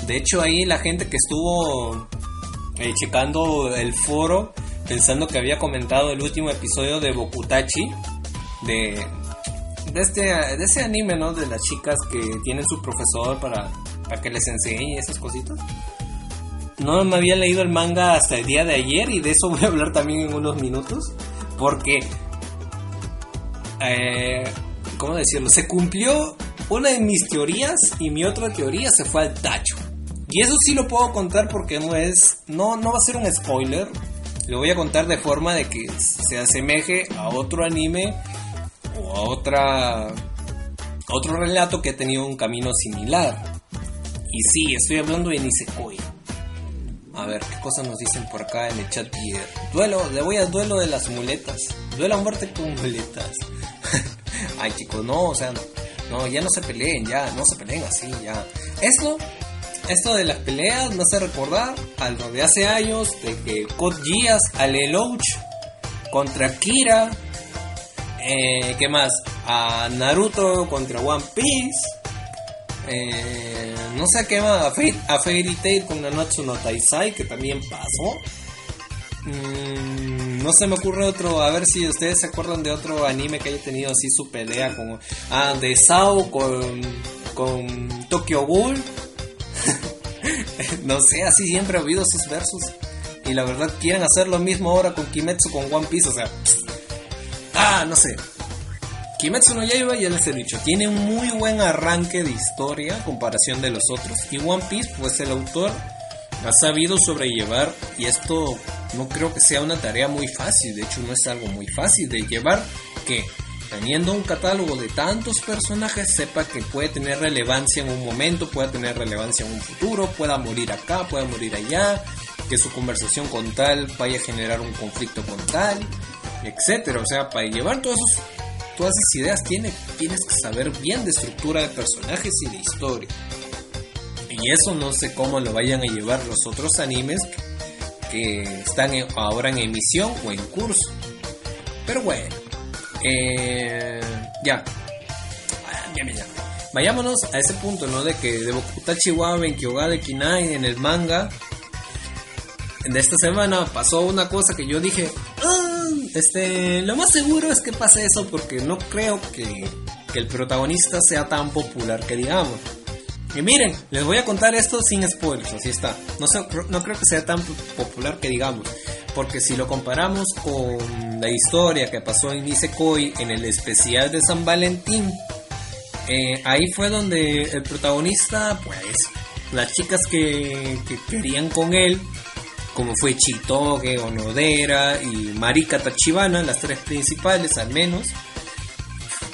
De hecho, ahí la gente que estuvo eh, checando el foro pensando que había comentado el último episodio de Bokutachi, de, de, este, de ese anime, ¿no? De las chicas que tienen su profesor para, para que les enseñe esas cositas. No me había leído el manga hasta el día de ayer y de eso voy a hablar también en unos minutos. Porque, eh, ¿cómo decirlo? Se cumplió una de mis teorías y mi otra teoría se fue al tacho. Y eso sí lo puedo contar porque no es, no, no va a ser un spoiler. Lo voy a contar de forma de que se asemeje a otro anime o a otra, otro relato que ha tenido un camino similar. Y sí, estoy hablando de Nisekoi. A ver, ¿qué cosas nos dicen por acá en el chat? Duelo, le voy al duelo de las muletas. Duelo a muerte con muletas. Ay, chicos, no, o sea, no, ya no se peleen, ya, no se peleen así, ya. Esto, esto de las peleas me hace recordar a lo de hace años, de que Code Geass, Alelouch contra Kira, eh, ¿qué más? A Naruto contra One Piece. Eh, no sé qué más, a, Fairy, Tail con Nanatsu no Taisai, que también pasó. Mm, no se me ocurre otro, a ver si ustedes se acuerdan de otro anime que haya tenido así su pelea con... Ah, de Sao con, con Tokyo Ghoul. no sé, así siempre ha habido sus versos. Y la verdad quieren hacer lo mismo ahora con Kimetsu con One Piece, o sea... Ah, no sé. Kimetsu no Yaiba ya les he dicho, tiene un muy buen arranque de historia comparación de los otros. Y One Piece, pues el autor ha sabido sobrellevar y esto no creo que sea una tarea muy fácil, de hecho no es algo muy fácil de llevar que teniendo un catálogo de tantos personajes sepa que puede tener relevancia en un momento, pueda tener relevancia en un futuro, pueda morir acá, pueda morir allá, que su conversación con tal vaya a generar un conflicto con tal, etcétera. O sea, para llevar todas esas ideas tiene, tienes que saber bien de estructura de personajes y de historia. Y eso no sé cómo lo vayan a llevar los otros animes que, están ahora en emisión o en curso. Pero bueno, eh, ya. ya. Vayámonos a ese punto, ¿no? De que de Bokutachi wa Benkyoga de Kinai en el manga de esta semana pasó una cosa que yo dije, ¡Ah! Este, lo más seguro es que pase eso porque no creo que, el protagonista sea tan popular que digamos. Y miren, les voy a contar esto sin spoilers, así está. No, no creo que sea tan popular que digamos. Porque si lo comparamos con la historia que pasó en Nisekoi en el especial de San Valentín, eh, ahí fue donde el protagonista, pues, las chicas que, que querían con él, como fue Chitoge, Onodera y Marika Tachibana, las tres principales al menos,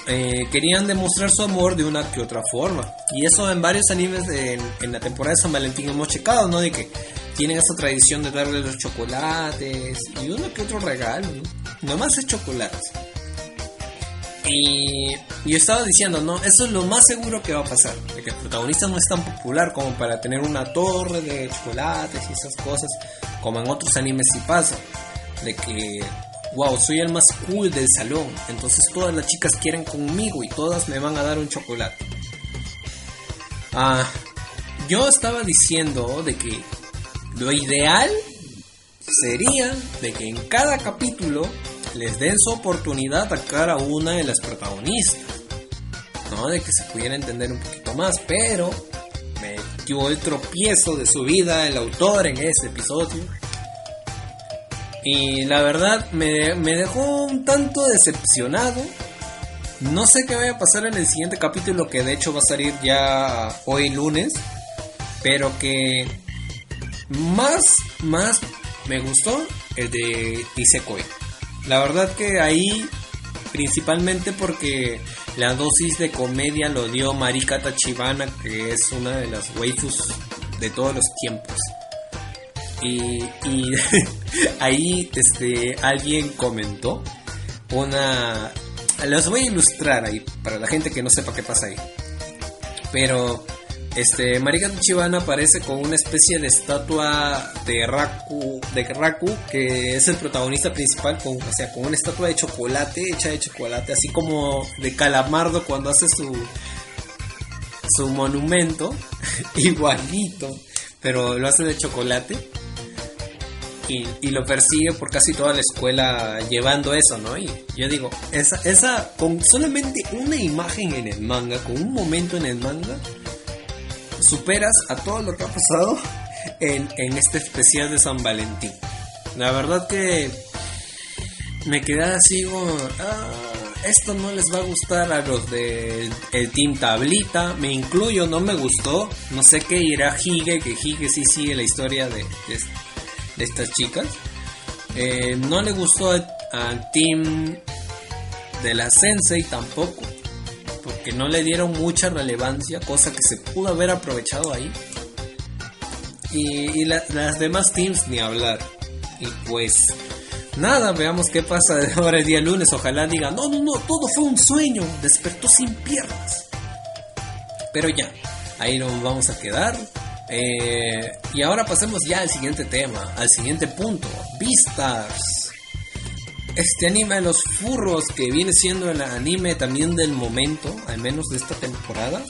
eh, querían demostrar su amor de una que otra forma. Y eso en varios animes en, la temporada de San Valentín hemos checado, ¿no? De que tienen esa tradición de darle los chocolates y uno que otro regalo, ¿no? Nomás es chocolates. Y yo estaba diciendo, no, eso es lo más seguro que va a pasar, de que el protagonista no es tan popular como para tener una torre de chocolates y esas cosas, como en otros animes sí pasa, de que, wow, soy el más cool del salón, entonces todas las chicas quieren conmigo y todas me van a dar un chocolate. Ah, yo estaba diciendo de que lo ideal sería de que en cada capítulo les den su oportunidad a cada una de las protagonistas. ¿no? De que se pudiera entender un poquito más, pero me dio el tropiezo de su vida el autor en este episodio. Y la verdad me, me dejó un tanto decepcionado. No sé qué va a pasar en el siguiente capítulo, que de hecho va a salir ya hoy lunes. Pero que más, más me gustó el de Isekoi. La verdad que ahí, principalmente porque la dosis de comedia lo dio Marika Tachibana, que es una de las waifus de todos los tiempos. Y, ahí este, alguien comentó una... Los voy a ilustrar ahí, para la gente que no sepa qué pasa ahí. Pero este, Marika Chibana aparece con una especie de estatua de Raku, de Raku, que es el protagonista principal, con, o sea, con una estatua de chocolate, hecha de chocolate, así como de Calamardo cuando hace su, su monumento, igualito, pero lo hace de chocolate. Y, lo persigue por casi toda la escuela llevando eso, ¿no? Y yo digo, esa, esa, con solamente una imagen en el manga, con un momento en el manga, superas a todo lo que ha pasado en, este especial de San Valentín. La verdad que me quedé así como, ah, esto no les va a gustar a los de el Team Tablita, me incluyo, no me gustó, no sé qué irá Hige, que Hige sí sigue la historia de, de, estas chicas. Eh, no le gustó al Team de la Sensei tampoco, porque no le dieron mucha relevancia, cosa que se pudo haber aprovechado ahí. Y, las demás teams ni hablar. Y pues nada, veamos qué pasa ahora el día lunes. Ojalá diga, no, no, no, todo fue un sueño, despertó sin piernas. Pero ya, ahí nos vamos a quedar. Eh, y ahora pasemos ya al siguiente tema, al siguiente punto, Beastars. Este anime de los furros que viene siendo el anime también del momento, al menos de esta temporada.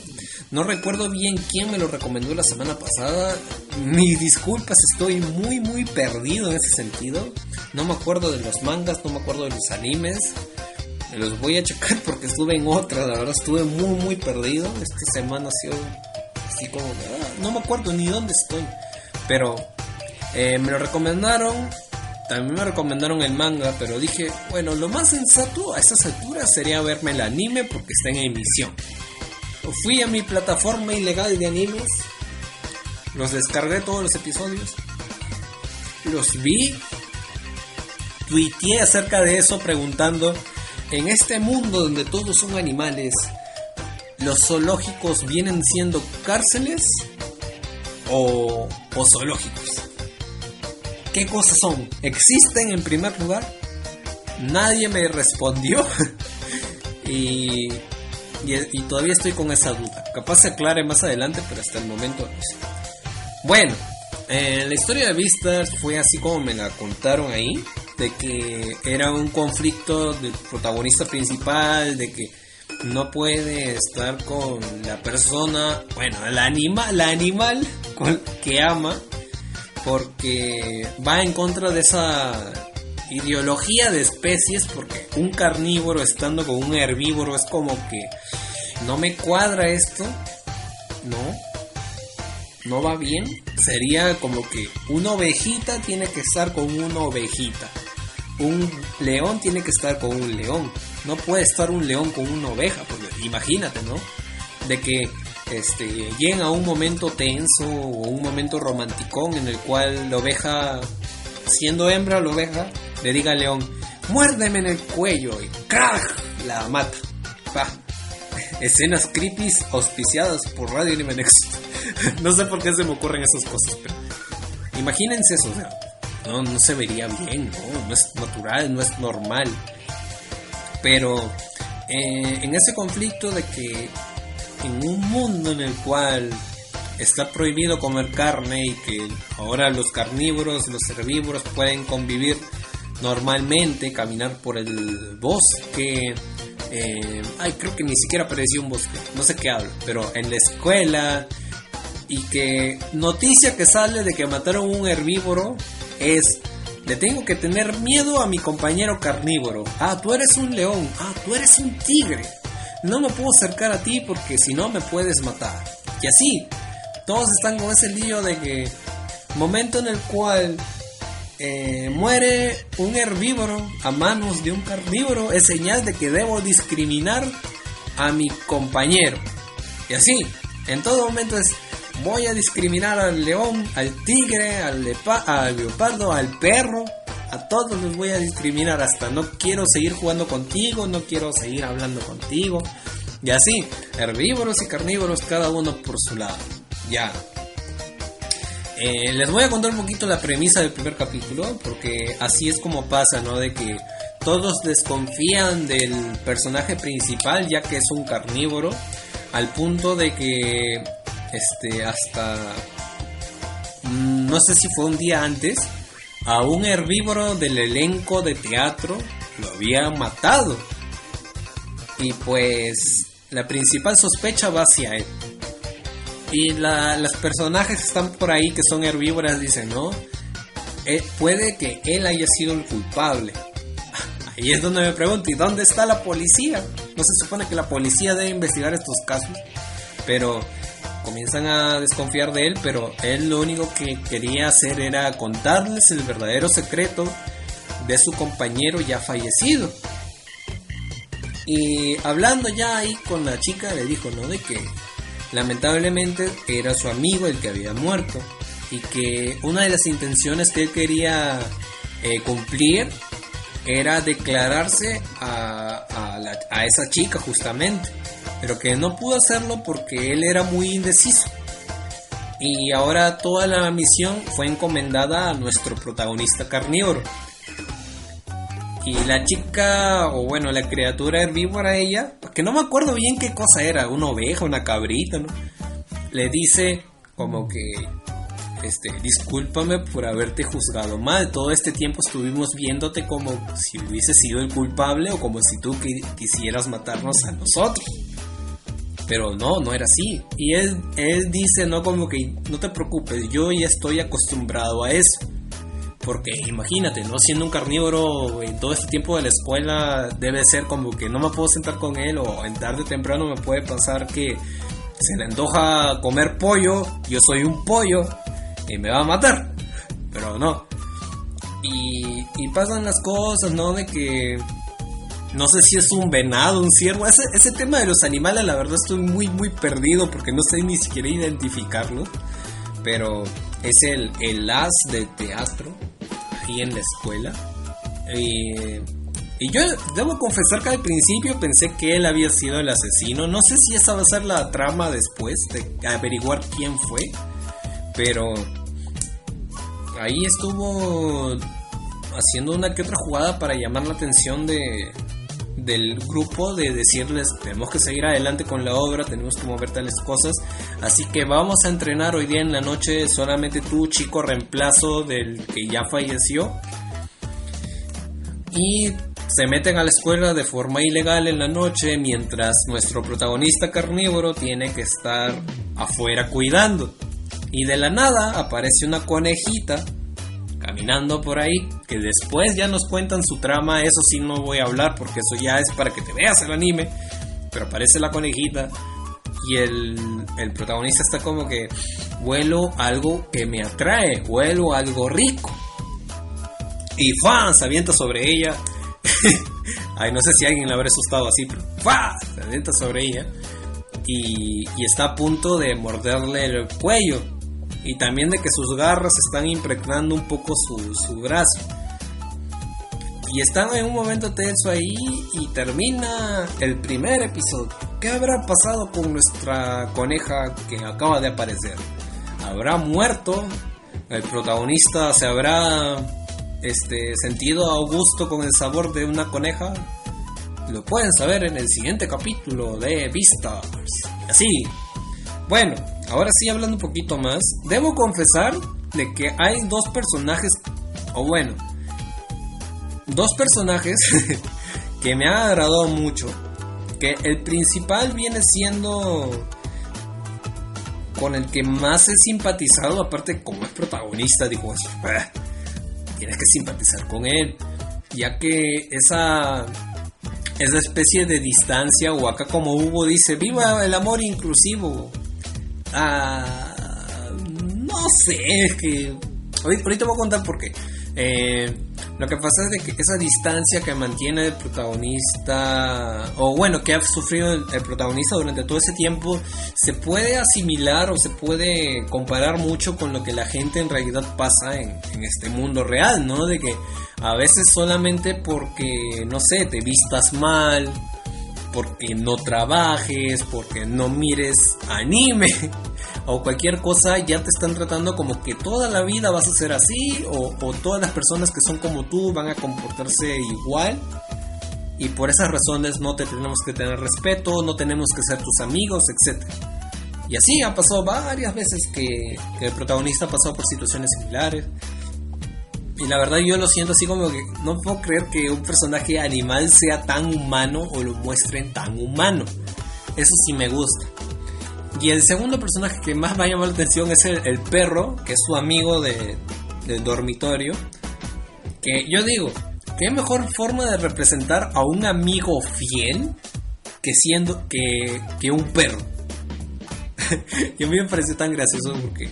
No recuerdo bien quién me lo recomendó la semana pasada. Mis disculpas, estoy muy muy perdido en ese sentido. No me acuerdo de los mangas, no me acuerdo de los animes. Los voy a checar porque estuve en otra, la verdad estuve muy muy perdido. Esta semana ha sido como... Ah, no me acuerdo ni dónde estoy. Pero eh, me lo recomendaron. También me recomendaron el manga, pero dije, bueno, lo más sensato a esas alturas sería verme el anime porque está en emisión fui a mi plataforma ilegal de animes, los descargué todos los episodios, los vi, tuiteé acerca de eso preguntando, en este mundo donde todos son animales, ¿los zoológicos vienen siendo cárceles o, zoológicos? ¿Qué cosas son? ¿Existen en primer lugar? Nadie me respondió. y y, todavía estoy con esa duda. Capaz se aclare más adelante, pero hasta el momento no sé. Bueno, eh, la historia de Vistas fue así como me la contaron ahí, de que era un conflicto del protagonista principal, de que no puede estar con la persona, bueno, la animal, la animal que ama, porque va en contra de esa ideología de especies, porque un carnívoro estando con un herbívoro es como que no me cuadra esto, no, no va bien. Sería como que una ovejita tiene que estar con una ovejita, un león tiene que estar con un león, no puede estar un león con una oveja, porque imagínate, ¿no? De que este, lleguen a un momento tenso o un momento romanticón en el cual la oveja, siendo hembra la oveja, le diga al león, muérdeme en el cuello y ¡crack! la mata. Escenas creepy auspiciadas por Radio Anime no sé por qué se me ocurren esas cosas, pero imagínense eso, no, no se vería bien, ¿no? no es natural, no es normal. Pero eh, en ese conflicto de que en un mundo en el cual está prohibido comer carne y que ahora los carnívoros, los herbívoros pueden convivir normalmente, caminar por el bosque. Eh, ay, creo que ni siquiera apareció un bosque, no sé qué hablo, pero en la escuela. Y que noticia que sale de que mataron un herbívoro es le tengo que tener miedo a mi compañero carnívoro. Ah, tú eres un león. Ah, tú eres un tigre. No me puedo acercar a ti porque si no me puedes matar. Y así, todos están con ese lío de que momento en el cual eh, muere un herbívoro a manos de un carnívoro es señal de que debo discriminar a mi compañero. Y así, en todo momento es voy a discriminar al león, al tigre, al, al leopardo, al perro. A todos los voy a discriminar hasta no quiero seguir jugando contigo, no quiero seguir hablando contigo. Y así, herbívoros y carnívoros cada uno por su lado. Ya, eh, les voy a contar un poquito la premisa del primer capítulo, porque así es como pasa, ¿no? De que todos desconfían del personaje principal, ya que es un carnívoro, al punto de que, este, hasta, mm, no sé si fue un día antes, a un herbívoro del elenco de teatro lo había matado. Y pues la principal sospecha va hacia él. Y la, las personajes que están por ahí, que son herbívoras, dicen, ¿no? Eh, puede que él haya sido el culpable. Ahí es donde me pregunto, ¿y dónde está la policía? No se supone que la policía debe investigar estos casos, pero comienzan a desconfiar de él, pero él lo único que quería hacer era contarles el verdadero secreto de su compañero ya fallecido. Y hablando ya ahí con la chica le dijo, ¿no? De que lamentablemente era su amigo el que había muerto y que una de las intenciones que él quería eh, cumplir era declararse a, a esa chica justamente, pero que no pudo hacerlo porque él era muy indeciso. Y ahora toda la misión fue encomendada a nuestro protagonista carnívoro. Y la chica, o bueno, la criatura herbívora, ella, que no me acuerdo bien qué cosa era, una oveja, una cabrita, ¿no? Le dice como que, este, discúlpame por haberte juzgado mal. Todo este tiempo estuvimos viéndote como si hubiese sido el culpable o como si tú quisieras matarnos a nosotros. Pero no, no era así. Y él, él dice, no, como que no te preocupes, yo ya estoy acostumbrado a eso. Porque imagínate, ¿no? Siendo un carnívoro en todo este tiempo de la escuela debe ser como que no me puedo sentar con él o en tarde o temprano me puede pasar que se le antoja comer pollo, yo soy un pollo y me va a matar. Pero no. Y, y pasan las cosas, ¿no? De que no sé si es un venado, un ciervo. Ese, tema de los animales, la verdad, estoy muy, muy perdido porque no sé ni siquiera identificarlo. Pero es el, el as de teatro ahí en la escuela. y yo debo confesar que al principio pensé que él había sido el asesino. No sé si esa va a ser la trama después de averiguar quién fue. Pero ahí estuvo haciendo una que otra jugada para llamar la atención de, del grupo de decirles tenemos que seguir adelante con la obra, tenemos que mover tales cosas, así que vamos a entrenar hoy día en la noche solamente tú chico reemplazo del que ya falleció. Y se meten a la escuela de forma ilegal en la noche mientras nuestro protagonista carnívoro tiene que estar afuera cuidando y de la nada aparece una conejita caminando por ahí, que después ya nos cuentan su trama, eso sí no voy a hablar porque eso ya es para que te veas el anime, pero aparece la conejita y el, el protagonista está como que vuelo algo que me atrae, vuelo algo rico. Y se avienta sobre ella. Ay, no sé si alguien la habrá asustado así, pero se avienta sobre ella. Y, y está a punto de morderle el cuello y también de que sus garras están impregnando un poco su, su brazo. Y están en un momento tenso ahí y termina el primer episodio. ¿Qué habrá pasado con nuestra coneja que acaba de aparecer? ¿Habrá muerto? ¿El protagonista se habrá este, sentido a gusto con el sabor de una coneja? Lo pueden saber en el siguiente capítulo de Vistas. Así. Bueno, Ahora sí, hablando un poquito más, debo confesar de que hay dos personajes, o bueno, dos personajes que me han agradado mucho. Que el principal viene siendo con el que más he simpatizado, aparte como es protagonista, digo, ah, tienes que simpatizar con él, ya que esa esa especie de distancia o acá como Hugo dice, viva el amor inclusivo Ah, no sé, es que. Ahorita voy a contar por qué. Eh, lo que pasa es de que esa distancia que mantiene el protagonista, o bueno, que ha sufrido el, protagonista durante todo ese tiempo, se puede asimilar o se puede comparar mucho con lo que la gente en realidad pasa en, en este mundo real, ¿no? De que a veces solamente porque, no sé, te vistas mal, porque no trabajes, porque no mires anime o cualquier cosa, ya te están tratando como que toda la vida vas a ser así o, todas las personas que son como tú van a comportarse igual. Y por esas razones no te tenemos que tener respeto, no tenemos que ser tus amigos, etc. Y así ha pasado varias veces que el protagonista ha pasado por situaciones similares. Y la verdad yo lo siento así como que no puedo creer que un personaje animal sea tan humano o lo muestren tan humano. Eso sí me gusta. Y el segundo personaje que más me ha llamado la atención es el, perro, que es su amigo de, del dormitorio. Que yo digo, ¿qué mejor forma de representar a un amigo fiel que siendo que, que un perro? y a mí me parece tan gracioso porque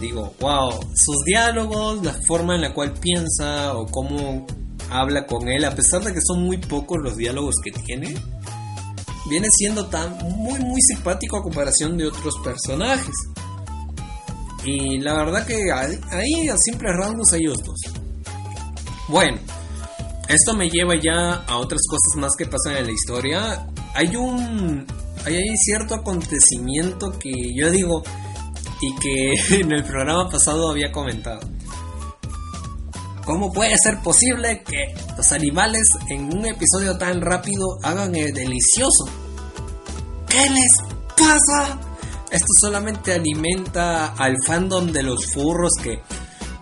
digo, wow, sus diálogos, la forma en la cual piensa o cómo habla con él, a pesar de que son muy pocos los diálogos que tiene, viene siendo tan muy muy simpático a comparación de otros personajes. Y la verdad que ahí a simples rasgos hay dos. Bueno, esto me lleva ya a otras cosas más que pasan en la historia. Hay un hay cierto acontecimiento que yo digo y que en el programa pasado había comentado. ¿Cómo puede ser posible que los animales en un episodio tan rápido hagan el delicioso? ¿Qué les pasa? Esto solamente alimenta al fandom de los furros que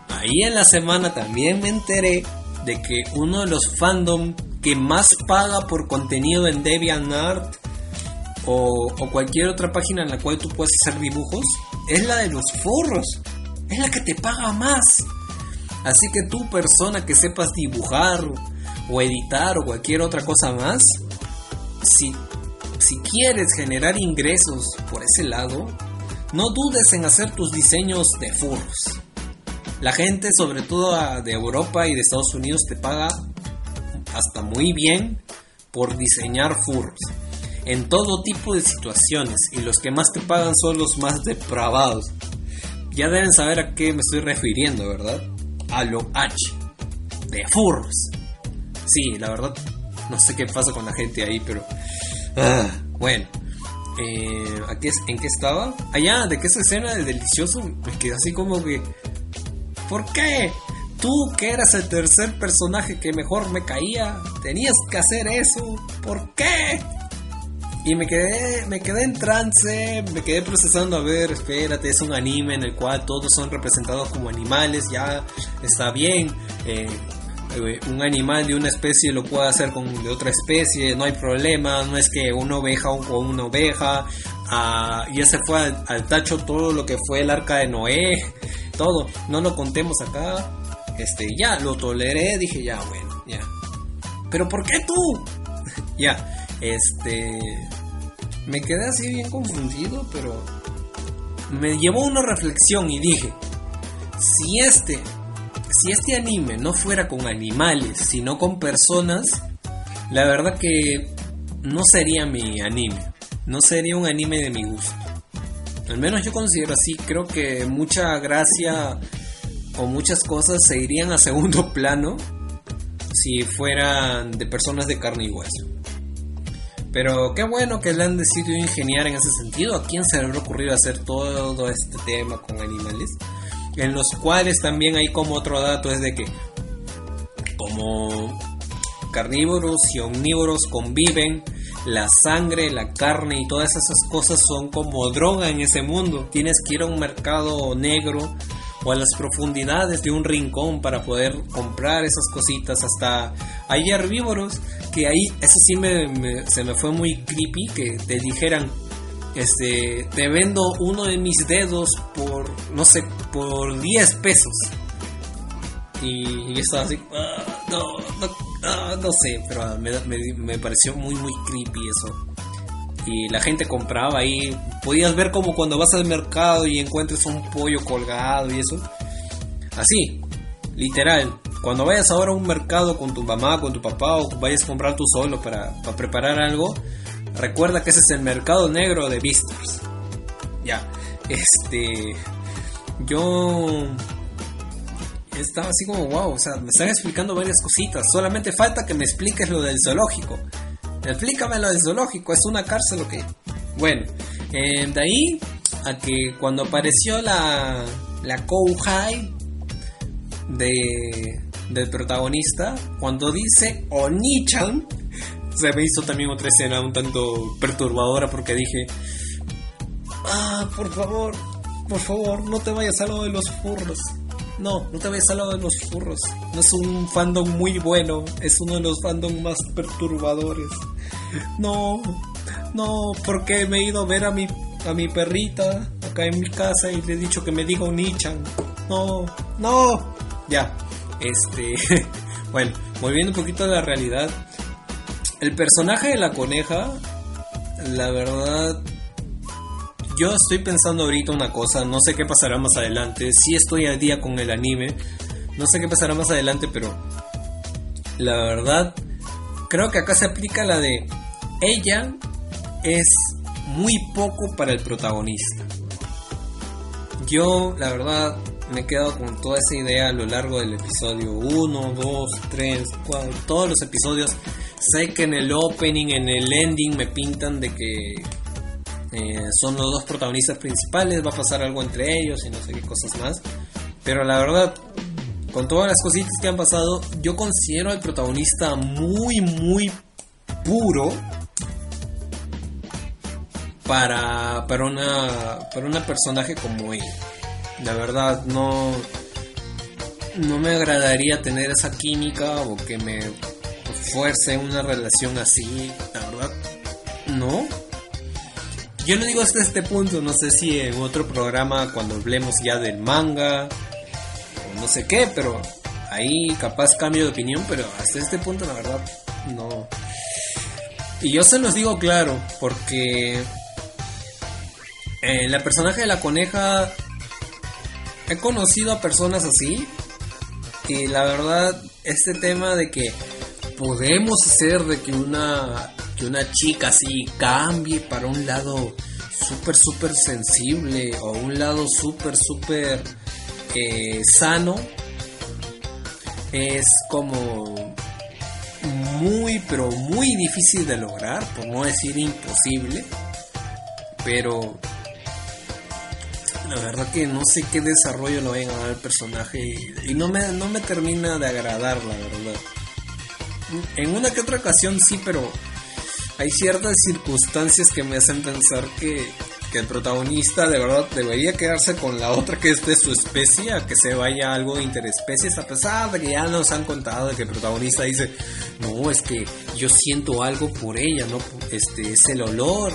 ahí en la semana también me enteré de que uno de los fandom que más paga por contenido en DeviantArt o, o cualquier otra página en la cual tú puedes hacer dibujos es la de los furros. Es la que te paga más. Así que tú, persona que sepas dibujar o editar o cualquier otra cosa más, si, si quieres generar ingresos por ese lado, no dudes en hacer tus diseños de furros. La gente, sobre todo de Europa y de Estados Unidos, te paga hasta muy bien por diseñar furros en todo tipo de situaciones y los que más te pagan son los más depravados. Ya deben saber a qué me estoy refiriendo, ¿verdad? a lo H, de furros. Sí, la verdad, no sé qué pasa con la gente ahí, pero... Ah, bueno, eh, ¿en qué estaba? Allá, ¿de qué esa escena de delicioso? Me quedé así como que... ¿Por qué? Tú que eras el tercer personaje que mejor me caía, tenías que hacer eso. ¿Por qué? Y me quedé, me quedé en trance, me quedé procesando, a ver, espérate, es un anime en el cual todos son representados como animales, ya está bien. Eh, eh, un animal de una especie lo puede hacer con de otra especie, no hay problema, no es que una oveja o una oveja, ah, ya se fue al, tacho todo lo que fue el arca de Noé, todo, no lo contemos acá, este, ya, lo toleré, dije ya, bueno, ya. Pero ¿por qué tú? ya, este. Me quedé así bien confundido, pero. Me llevó una reflexión y dije: si este. Si este anime no fuera con animales, sino con personas, la verdad que no sería mi anime. No sería un anime de mi gusto. Al menos yo considero así. Creo que mucha gracia o muchas cosas se irían a segundo plano si fueran de personas de carne y hueso. Pero qué bueno que le han decidido ingeniar en ese sentido. ¿A quién se le habrá ocurrido hacer todo este tema con animales? En los cuales también hay como otro dato es de que como carnívoros y omnívoros conviven, la sangre, la carne y todas esas cosas son como droga en ese mundo. Tienes que ir a un mercado negro o a las profundidades de un rincón para poder comprar esas cositas. Hasta hay herbívoros que ahí, eso sí me, se me fue muy creepy, que te dijeran, este, te vendo uno de mis dedos por, no sé, por 10 pesos. Y, estaba así, ah, no, no, ah, no, sé, pero me, me pareció muy, muy creepy eso y la gente compraba ahí. Podías ver como cuando vas al mercado y encuentres un pollo colgado y eso. Así, literal. Cuando vayas ahora a un mercado con tu mamá, con tu papá o vayas a comprar tú solo para, para preparar algo, recuerda que ese es el mercado negro de Vistas. Ya, este. Yo estaba así como wow, o sea, me están explicando varias cositas. Solamente falta que me expliques lo del zoológico. Explícame lo del zoológico, es una cárcel o qué. Bueno, eh, de ahí a que cuando apareció la, la Kouhai de, del protagonista, cuando dice Onichan, se me hizo también otra escena un tanto perturbadora porque dije, ah, por favor, por favor, no te vayas a lo de los furros. No, no te vayas al lado de los furros. No es un fandom muy bueno, es uno de los fandom más perturbadores. No, no, porque me he ido a ver a mi, a mi perrita acá en mi casa y le he dicho que me diga un Nichan. No, no. Ya, este. bueno, volviendo un poquito a la realidad. El personaje de la coneja, la verdad, yo estoy pensando ahorita una cosa, no sé qué pasará más adelante. Si estoy al día con el anime, no sé qué pasará más adelante, pero la verdad, creo que acá se aplica la de ella es muy poco para el protagonista. Yo, la verdad, me he quedado con toda esa idea a lo largo del episodio 1, 2, 3, 4, todos los episodios. Sé que en el opening, en el ending me pintan de que eh, son los dos protagonistas principales, va a pasar algo entre ellos y no sé qué cosas más. Pero la verdad, con todas las cositas que han pasado, yo considero al protagonista muy, muy puro para, para, una, para una personaje como ella. La verdad, no, no me agradaría tener esa química o que me fuerce una relación así. La verdad, no. Yo lo digo hasta este punto, no sé si en otro programa cuando hablemos ya del manga o no sé qué, pero ahí capaz cambio de opinión, pero hasta este punto la verdad no. Y yo se los digo claro, porque eh, la personaje de la coneja he conocido a personas así y la verdad este tema de que podemos hacer de que una que una chica así cambie para un lado súper, súper sensible o un lado súper, súper eh, sano, es como muy, pero muy difícil de lograr, por no decir imposible. Pero la verdad que no sé qué desarrollo lo vayan a dar el personaje y no me, no me termina de agradar, la verdad. En una que otra ocasión sí, pero hay ciertas circunstancias que me hacen pensar que, el protagonista de verdad debería quedarse con la otra que es de su especie, que se vaya algo de interespecies, a pesar de que ya nos han contado de que el protagonista dice, no, es que yo siento algo por ella, no, este, es el olor,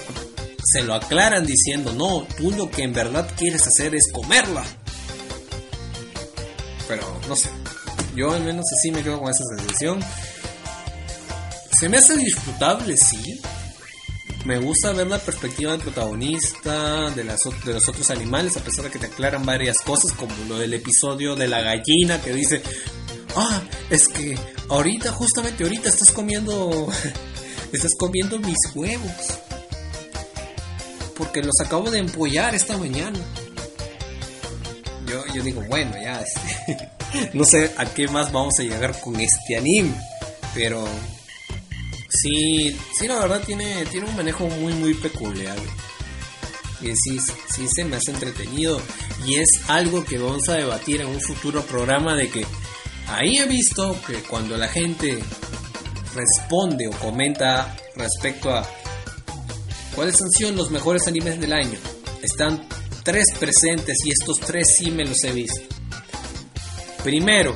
se lo aclaran diciendo, no, tú lo que en verdad quieres hacer es comerla. Pero no sé, yo al menos así me quedo con esa sensación. Se me hace disfrutable, sí. Me gusta ver la perspectiva del protagonista, de, las, de los otros animales, a pesar de que te aclaran varias cosas, como lo del episodio de la gallina que dice, ah, es que ahorita, justamente ahorita estás comiendo, estás comiendo mis huevos. Porque los acabo de empollar esta mañana. Yo, yo digo, bueno, ya, este, no sé a qué más vamos a llegar con este anime, pero Sí, sí, la verdad tiene, tiene un manejo muy, muy peculiar. Y sí, sí se me hace entretenido. Y es algo que vamos a debatir en un futuro programa de que ahí he visto que cuando la gente responde o comenta respecto a cuáles han sido los mejores animes del año, están tres presentes y estos tres sí me los he visto. Primero,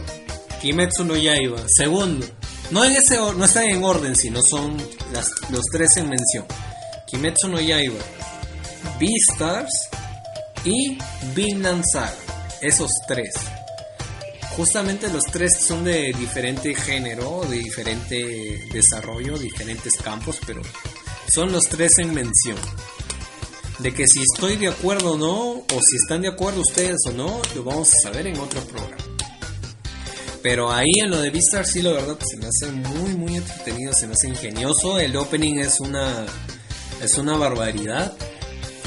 Kimetsu no Yaiba. Segundo, no, en ese, no están en orden, sino son los tres en mención. Kimetsu no Yaiba, Beastars y Vinland Saga. Esos tres. Justamente los tres son de diferente género, de diferente desarrollo, diferentes campos, pero son los tres en mención. De que si estoy de acuerdo o no, o si están de acuerdo ustedes o no, lo vamos a saber en otro programa. Pero ahí en lo de Beastars sí, la verdad, se me hace muy, muy entretenido, se me hace ingenioso. El opening es una, es una barbaridad.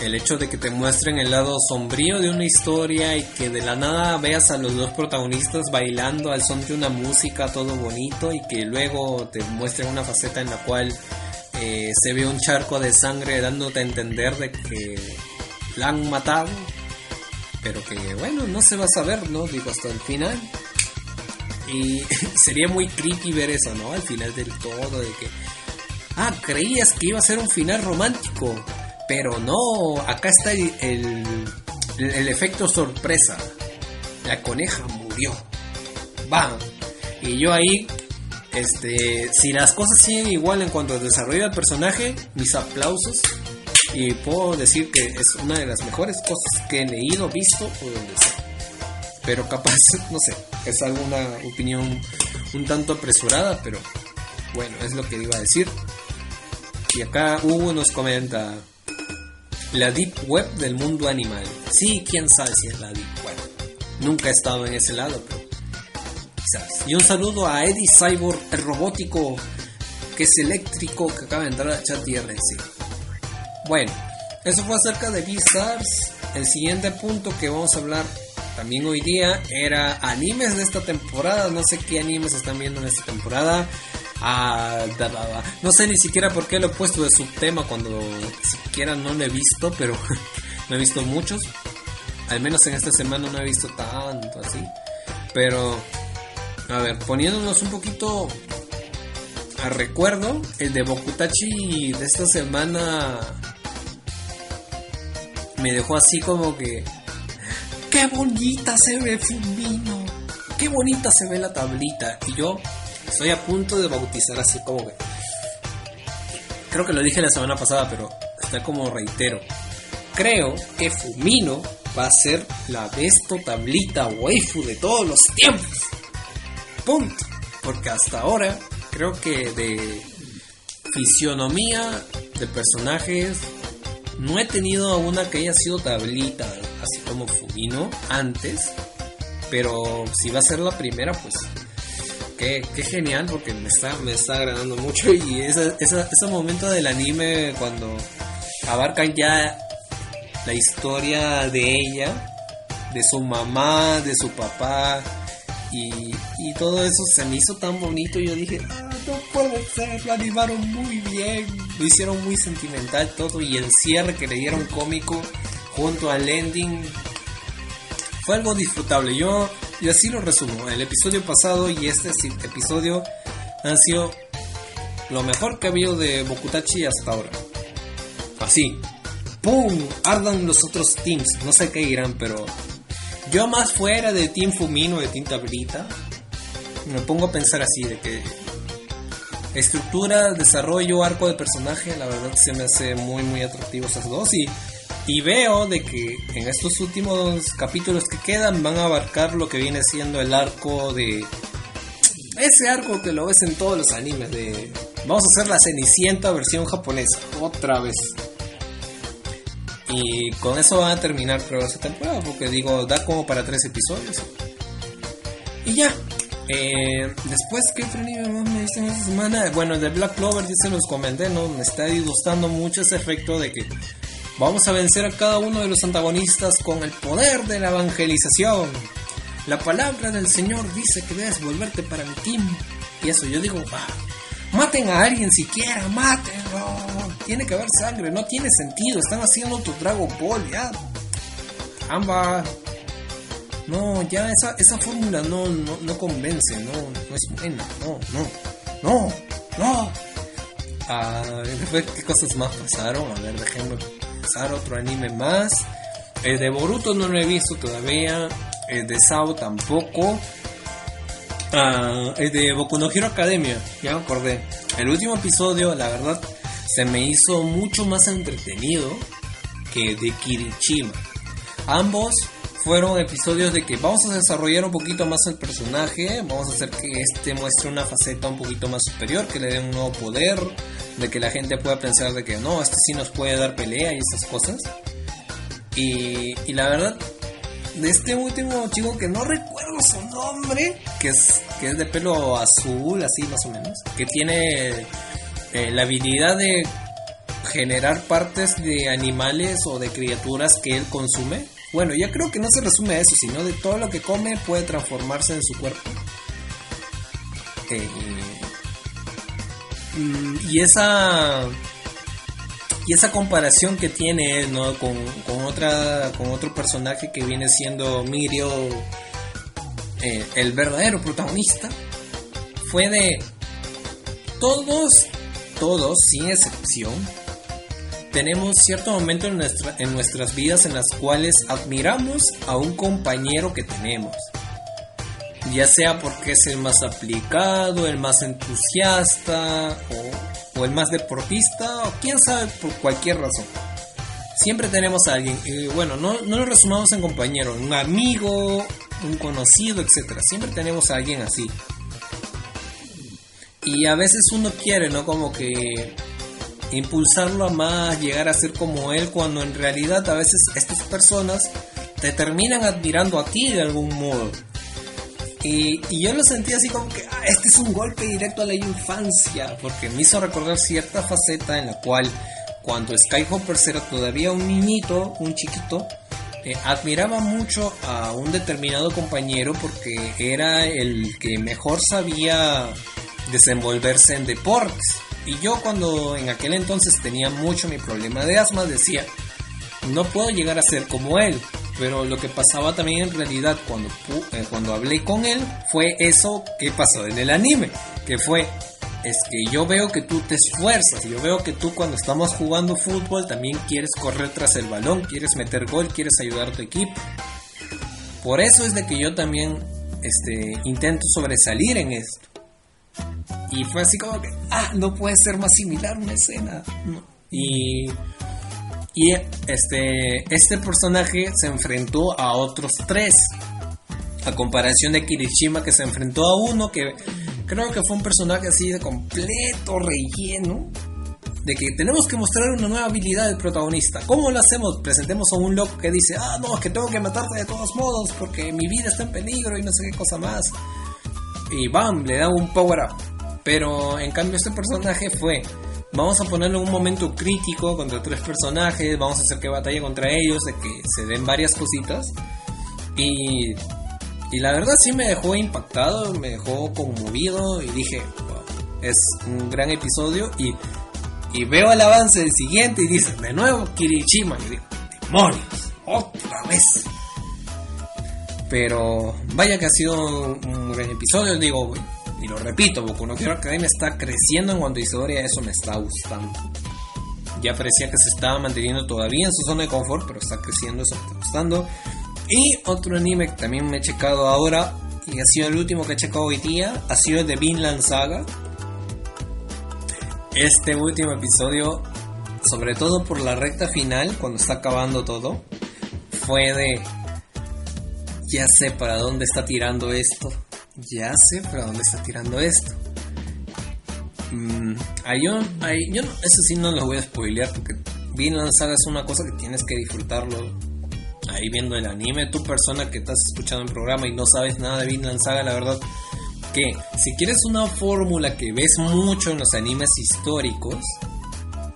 El hecho de que te muestren el lado sombrío de una historia y que de la nada veas a los dos protagonistas bailando al son de una música, todo bonito, y que luego te muestren una faceta en la cual eh, se ve un charco de sangre dándote a entender de que la han matado, pero que bueno, no se va a saber, ¿no? Digo, hasta el final. Y sería muy creepy ver eso, ¿no? Al final del todo, de que, ah, creías que iba a ser un final romántico, pero no, acá está el, el, efecto sorpresa. La coneja murió. ¡Bam! Y yo ahí, este, si las cosas siguen igual en cuanto al desarrollo del personaje, mis aplausos. Y puedo decir que es una de las mejores cosas que he leído, visto o donde sea. Pero capaz, no sé, es alguna opinión un tanto apresurada, pero bueno, es lo que iba a decir. Y acá Hugo nos comenta la Deep Web del mundo animal. Sí, quién sabe si es la Deep Web. Nunca he estado en ese lado, pero Beastars. Y un saludo a Eddie Cyborg, el robótico que es eléctrico que acaba de entrar a chat IRC. Bueno, eso fue acerca de Beastars. El siguiente punto que vamos a hablar también hoy día era animes de esta temporada. No sé qué animes están viendo en esta temporada. Ah, no sé ni siquiera por qué lo he puesto de subtema cuando siquiera no lo he visto, pero no he visto muchos. Al menos en esta semana no he visto tanto así. Pero, a ver, poniéndonos un poquito a recuerdo, el de Bokutachi de esta semana me dejó así como que... ¡Qué bonita se ve Fumino! ¡Qué bonita se ve la tablita! Y yo estoy a punto de bautizar así como que... Creo que lo dije la semana pasada, pero está como reitero. Creo que Fumino va a ser la besto tablita waifu de todos los tiempos. Punto. Porque hasta ahora creo que de fisionomía de personajes no he tenido una que haya sido tablita, así como Fumino antes. Pero si va a ser la primera, pues qué, genial, porque me está, me está agradando mucho. Y ese, ese momento del anime cuando abarcan ya la historia de ella, de su mamá, de su papá. Y, y todo eso se me hizo tan bonito. Yo dije, ah, no puede ser, lo animaron muy bien. Lo hicieron muy sentimental todo. Y el cierre que le dieron cómico junto al ending fue algo disfrutable. Yo, y así lo resumo. El episodio pasado y este episodio han sido lo mejor que ha habido de Bokutachi hasta ahora. Así, ¡pum! Ardan los otros teams. No sé qué irán, pero yo más fuera de Team Fumino, de Team Tablita, me pongo a pensar así, de que estructura, desarrollo, arco de personaje, la verdad se me hace muy, muy atractivo esas dos. Y, y veo de que en estos últimos capítulos que quedan van a abarcar lo que viene siendo el arco de... Ese arco que lo ves en todos los animes de... Vamos a hacer la Cenicienta versión japonesa, otra vez. Y con eso van a terminar creo esta temporada, porque digo, da como para tres episodios. Y ya. Eh, después, ¿qué otro más me dicen esta semana? Bueno, de Black Clover ya se los comenté, ¿no? Me está gustando mucho ese efecto de que vamos a vencer a cada uno de los antagonistas con el poder de la evangelización. La palabra del Señor dice que debes volverte para mi team. Y eso yo digo, va, Maten a alguien siquiera, mátenlo. Tiene que haber sangre, no tiene sentido. Están haciendo tu Dragon Ball, ya. Ambas. No, ya esa, esa fórmula no, no, convence, no, no es buena, no, no, no, no. Ah, ¿Qué cosas más pasaron? A ver, déjenme pasar otro anime más. El de Boruto no lo he visto todavía. El de Sao tampoco. Ah, de Boku no Hero Academia, ya me acordé. El último episodio, la verdad, se me hizo mucho más entretenido que de Kirichima. Ambos fueron episodios de que vamos a desarrollar un poquito más el personaje, vamos a hacer que este muestre una faceta un poquito más superior, que le dé un nuevo poder, de que la gente pueda pensar de que no, este sí nos puede dar pelea y esas cosas. Y la verdad, de este último chico que no recuerdo su nombre, que es, que es de pelo azul, así más o menos, que tiene eh, la habilidad de generar partes de animales o de criaturas que él consume. Bueno, ya creo que no se resume a eso, sino de todo lo que come puede transformarse en su cuerpo. Eh, y esa y esa comparación que tiene él ¿no? con, otra, con otro personaje que viene siendo Mirio, eh, el verdadero protagonista, fue de todos, todos, sin excepción, tenemos cierto momento en, nuestra, en nuestras vidas en las cuales admiramos a un compañero que tenemos. Ya sea porque es el más aplicado, el más entusiasta o o el más deportista, o quién sabe por cualquier razón. Siempre tenemos a alguien, y bueno, no, no lo resumamos en compañero, un amigo, un conocido, etc. Siempre tenemos a alguien así. Y a veces uno quiere, ¿no? Como que impulsarlo a más, llegar a ser como él, cuando en realidad a veces estas personas te terminan admirando a ti de algún modo. Y, yo lo sentí así como que ah, este es un golpe directo a la infancia, porque me hizo recordar cierta faceta en la cual cuando Skyhopper era todavía un niñito, un chiquito, eh, admiraba mucho a un determinado compañero porque era el que mejor sabía desenvolverse en deportes. Y yo cuando en aquel entonces tenía mucho mi problema de asma decía, no puedo llegar a ser como él. Pero lo que pasaba también en realidad cuando, eh, cuando hablé con él fue eso que pasó en el anime. Que fue, es que yo veo que tú te esfuerzas. Yo veo que tú cuando estamos jugando fútbol también quieres correr tras el balón, quieres meter gol, quieres ayudar a tu equipo. Por eso es de que yo también este, intento sobresalir en esto. Y fue así como que, ah, no puede ser más similar una escena. Y, y este, este personaje se enfrentó a otros tres. A comparación de Kirishima que se enfrentó a uno que creo que fue un personaje así de completo relleno. De que tenemos que mostrar una nueva habilidad del protagonista. ¿Cómo lo hacemos? Presentemos a un loco que dice, ah, no, es que tengo que matarte de todos modos porque mi vida está en peligro y no sé qué cosa más. Y bam, le da un power up pero en cambio este personaje fue, vamos a ponerlo en un momento crítico contra tres personajes, vamos a hacer que batalla contra ellos, de que se den varias cositas. Y, y la verdad sí me dejó impactado, me dejó conmovido y dije, es un gran episodio y, y veo el avance del siguiente y dice, de nuevo Kirishima. Y digo, demonios, otra vez. Pero vaya que ha sido un gran episodio, digo, y lo repito, Boku no Hero Academia está creciendo en cuanto a historia, eso me está gustando. Ya parecía que se estaba manteniendo todavía en su zona de confort, pero está creciendo, eso me está gustando. Y otro anime que también me he checado ahora, y ha sido el último que he checado hoy día, ha sido el de Vinland Saga. Este último episodio, sobre todo por la recta final, cuando está acabando todo, fue de... Ya sé para dónde está tirando esto ya sé para dónde está tirando esto. Mm, yo, eso sí no lo voy a spoilear porque Vinland Saga es una cosa que tienes que disfrutarlo ahí viendo el anime. Tu persona que estás escuchando el programa y no sabes nada de Vinland Saga, la verdad que si quieres una fórmula que ves mucho en los animes históricos,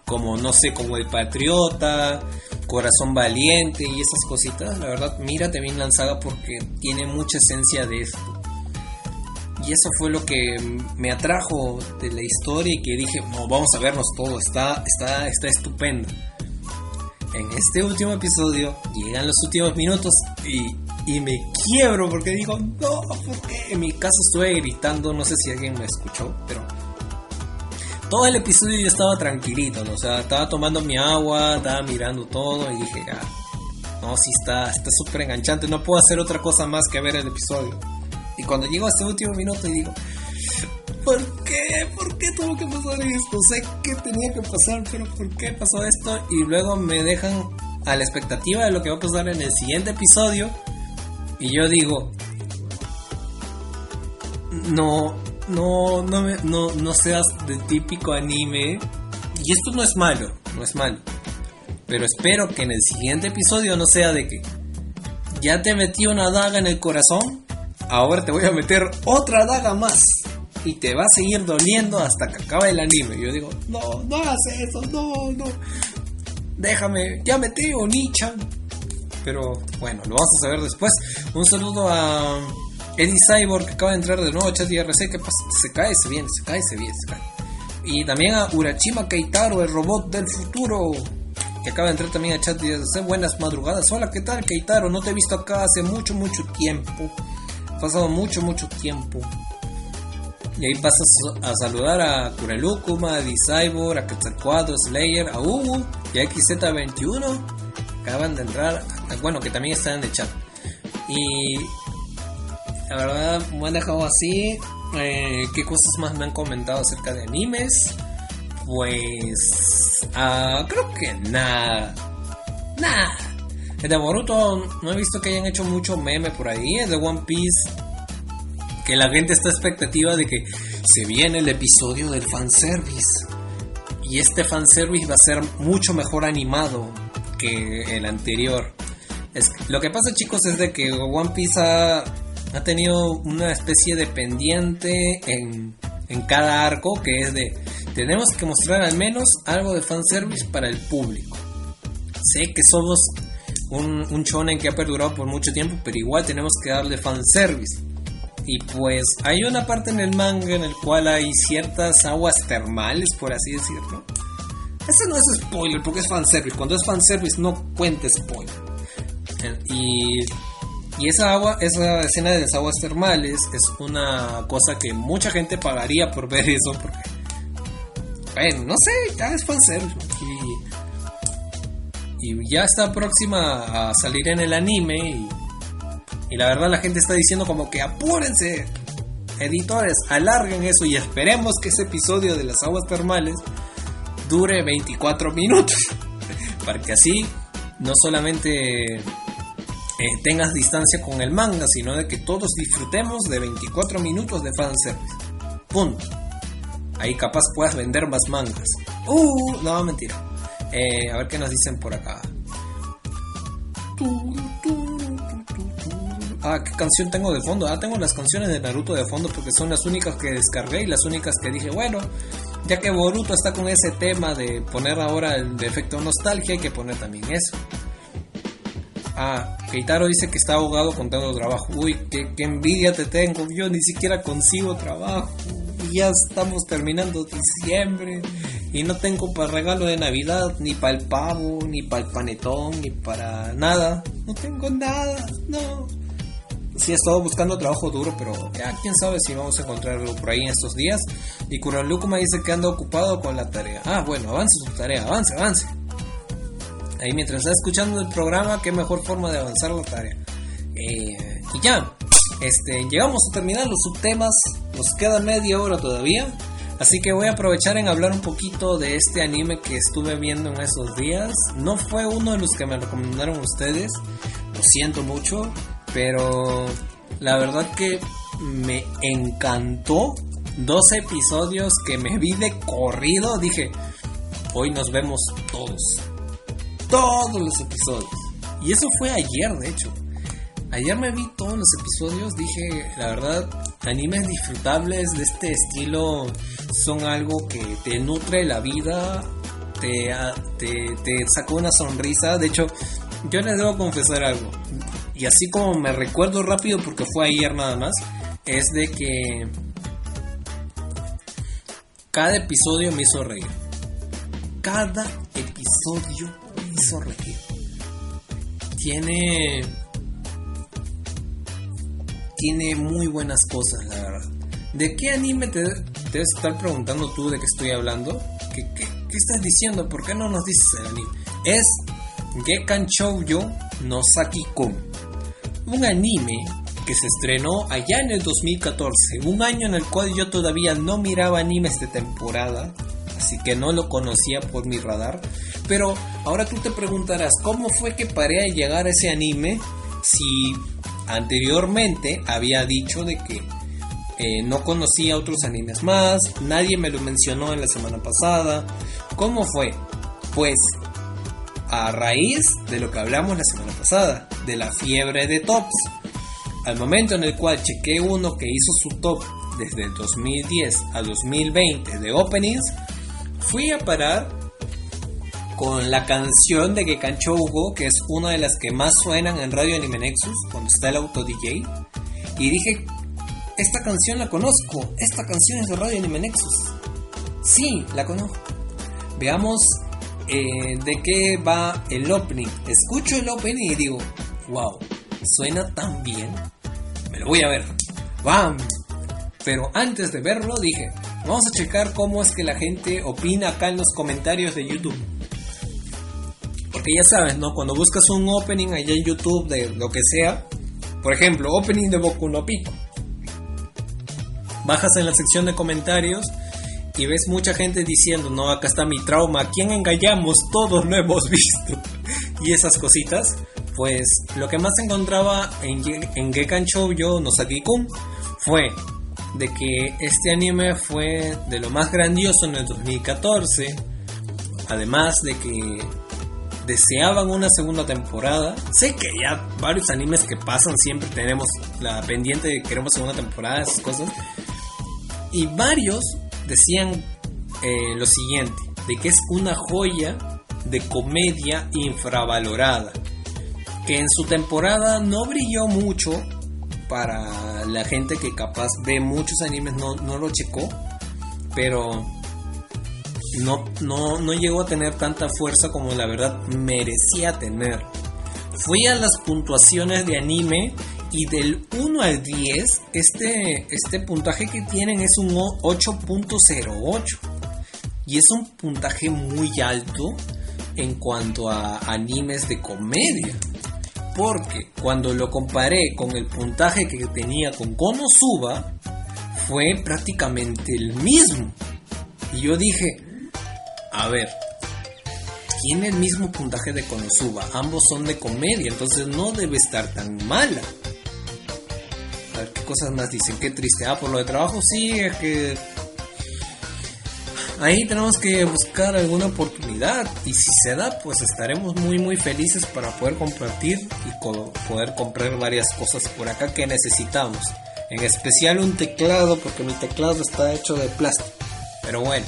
como no sé, como El Patriota, Corazón Valiente y esas cositas, la verdad mírate Vinland Saga porque tiene mucha esencia de esto. Y eso fue lo que me atrajo de la historia y que dije, no, vamos a vernos todo, está, está, está estupendo. En este último episodio llegan los últimos minutos y, y me quiebro porque digo, no, porque en mi caso estuve gritando, no sé si alguien me escuchó, pero todo el episodio yo estaba tranquilito, o sea, estaba tomando mi agua, estaba mirando todo y dije, ah, no, sí está, está súper enganchante, no puedo hacer otra cosa más que ver el episodio. Y cuando llego a este último minuto y digo, ¿por qué? ¿Por qué tuvo que pasar esto? Sé que tenía que pasar, pero ¿por qué pasó esto? Y luego me dejan a la expectativa de lo que va a pasar en el siguiente episodio. Y yo digo, no, no, no, no, no seas de típico anime. Y esto no es malo, no es malo. Pero espero que en el siguiente episodio no sea de que ya te metí una daga en el corazón ahora te voy a meter otra daga más. Y te va a seguir doliendo hasta que acabe el anime. yo digo, no, no hagas eso, no, no. Déjame, ya metí Onichan. Pero bueno, lo vamos a saber después. Un saludo a Eddie Cyborg que acaba de entrar de nuevo a chat IRC. Que pasa? Se cae, se viene, se cae, se viene, se cae. Y también a Urachima Keitaro, el robot del futuro que acaba de entrar también a chat IRC. Buenas madrugadas. Hola, ¿qué tal, Keitaro? No te he visto acá hace mucho, mucho tiempo pasado mucho, mucho tiempo. Y ahí pasas a saludar a Kurelukuma, a D-Cyborg, a Quetzalcoatl, Slayer, a Hugo y a XZ21. Acaban de entrar, bueno, que también están en el chat. Y la verdad me han dejado así. Eh, ¿Qué cosas más me han comentado acerca de animes? Pues... Uh, creo que nada. Nada. El de Boruto no he visto que hayan hecho mucho meme por ahí. El de One Piece. Que la gente está expectativa de que se viene el episodio del fanservice. Y este fanservice va a ser mucho mejor animado que el anterior. Es, lo que pasa chicos es de que One Piece ha, ha tenido una especie de pendiente en, en cada arco que es de tenemos que mostrar al menos algo de fanservice para el público. Sé que somos un, un shonen que ha perdurado por mucho tiempo, pero igual tenemos que darle fanservice. Y pues hay una parte en el manga en el cual hay ciertas aguas termales, por así decirlo. Ese no es spoiler, porque es fanservice. Cuando es fanservice no cuente spoiler. Y, y esa agua, esa escena de las aguas termales es una cosa que mucha gente pagaría por ver eso, porque... Bueno, no sé, ya es fanservice. Y ya está próxima a salir en el anime y la verdad la gente está diciendo como que apúrense, editores, alarguen eso y esperemos que ese episodio de las aguas termales dure 24 minutos. Para que así no solamente eh, tengas distancia con el manga, sino de que todos disfrutemos de 24 minutos de fanservice. Punto. Ahí capaz puedas vender más mangas. Uh, no, mentira. Eh, a ver qué nos dicen por acá. Ah, ¿qué canción tengo de fondo? Ah, tengo las canciones de Naruto de fondo porque son las únicas que descargué y las únicas que dije, bueno, ya que Boruto está con ese tema de poner ahora el de efecto nostalgia, hay que poner también eso. Ah, Keitaro dice que está ahogado con tanto trabajo. Uy, qué, qué envidia te tengo. Yo ni siquiera consigo trabajo. Y ya estamos terminando diciembre. Y no tengo para regalo de Navidad, ni para el pavo, ni para el panetón, ni para nada. No tengo nada, no sí he estado buscando trabajo duro, pero ya quién sabe si vamos a encontrarlo por ahí en estos días. Y Kuralukuma dice que anda ocupado con la tarea. Ah, bueno, avance su tarea, avance, avance. Ahí mientras está escuchando el programa, qué mejor forma de avanzar la tarea. Eh, y ya, este, llegamos a terminar los subtemas, nos queda media hora todavía. Así que voy a aprovechar en hablar un poquito de este anime que estuve viendo en esos días. No fue uno de los que me recomendaron ustedes, lo siento mucho, pero la verdad que me encantó. Dos episodios que me vi de corrido. Dije, hoy nos vemos todos. Todos los episodios. Y eso fue ayer, de hecho. Ayer me vi todos los episodios. Dije, la verdad, animes disfrutables de este estilo son algo que te nutre la vida. Te, te, te sacó una sonrisa. De hecho, yo les debo confesar algo y así como me recuerdo rápido porque fue ayer nada más, es de que cada episodio me hizo reír. Cada episodio me hizo reír. Tiene tiene muy buenas cosas, la verdad. ¿De qué anime te debes estar preguntando tú de qué estoy hablando? ¿Qué, qué, qué estás diciendo? ¿Por qué no nos dices el anime? Es Gekan Shoujo no Saki-kun un anime que se estrenó allá en el 2014, un año en el cual yo todavía no miraba animes de temporada, así que no lo conocía por mi radar. Pero ahora tú te preguntarás, ¿cómo fue que paré a llegar a ese anime si anteriormente había dicho de que eh, no conocía otros animes más, nadie me lo mencionó en la semana pasada? ¿Cómo fue? Pues a raíz de lo que hablamos la semana pasada, de la fiebre de tops. Al momento en el cual chequé uno que hizo su top desde el 2010 a 2020 de openings, fui a parar con la canción de Gekancho Hugo, que es una de las que más suenan en Radio Anime Nexus, cuando está el auto DJ, y dije, esta canción la conozco, esta canción es de Radio Anime Nexus. Sí, la conozco. Veamos eh, de qué va el opening. Escucho el opening y digo, wow, suena tan bien. Me lo voy a ver. ¡Bam! Pero antes de verlo dije, vamos a checar cómo es que la gente opina acá en los comentarios de YouTube. Porque ya sabes, ¿no? Cuando buscas un opening allá en YouTube de lo que sea, por ejemplo, opening de Boku no Pico. Bajas en la sección de comentarios y ves mucha gente diciendo, no, acá está mi trauma, ¿a quién engañamos? Todos lo hemos visto. y esas cositas, pues lo que más encontraba en, en Gekan Shoujo no Saki-kun fue de que este anime fue de lo más grandioso en el 2014, además de que deseaban una segunda temporada. Sé que ya varios animes que pasan siempre tenemos la pendiente de queremos segunda temporada, esas cosas. Y varios decían eh, lo siguiente, de que es una joya de comedia infravalorada, que en su temporada no brilló mucho para la gente que capaz ve muchos animes, no, no lo checó, pero no, no, no llegó a tener tanta fuerza como la verdad merecía tener. Fui a las puntuaciones de anime y del 1 al 10, este, este puntaje que tienen es un 8.08. Y es un puntaje muy alto en cuanto a animes de comedia. Porque cuando lo comparé con el puntaje que tenía con Konosuba, fue prácticamente el mismo. Y yo dije, a ver, tiene el mismo puntaje de Konosuba, ambos son de comedia, entonces no debe estar tan mala. A ver qué cosas más dicen, qué triste. Ah, por lo de trabajo sí, es que ahí tenemos que buscar alguna oportunidad. Y si se da pues estaremos muy muy felices para poder compartir y poder comprar varias cosas por acá que necesitamos. En especial un teclado porque mi teclado está hecho de plástico. Pero bueno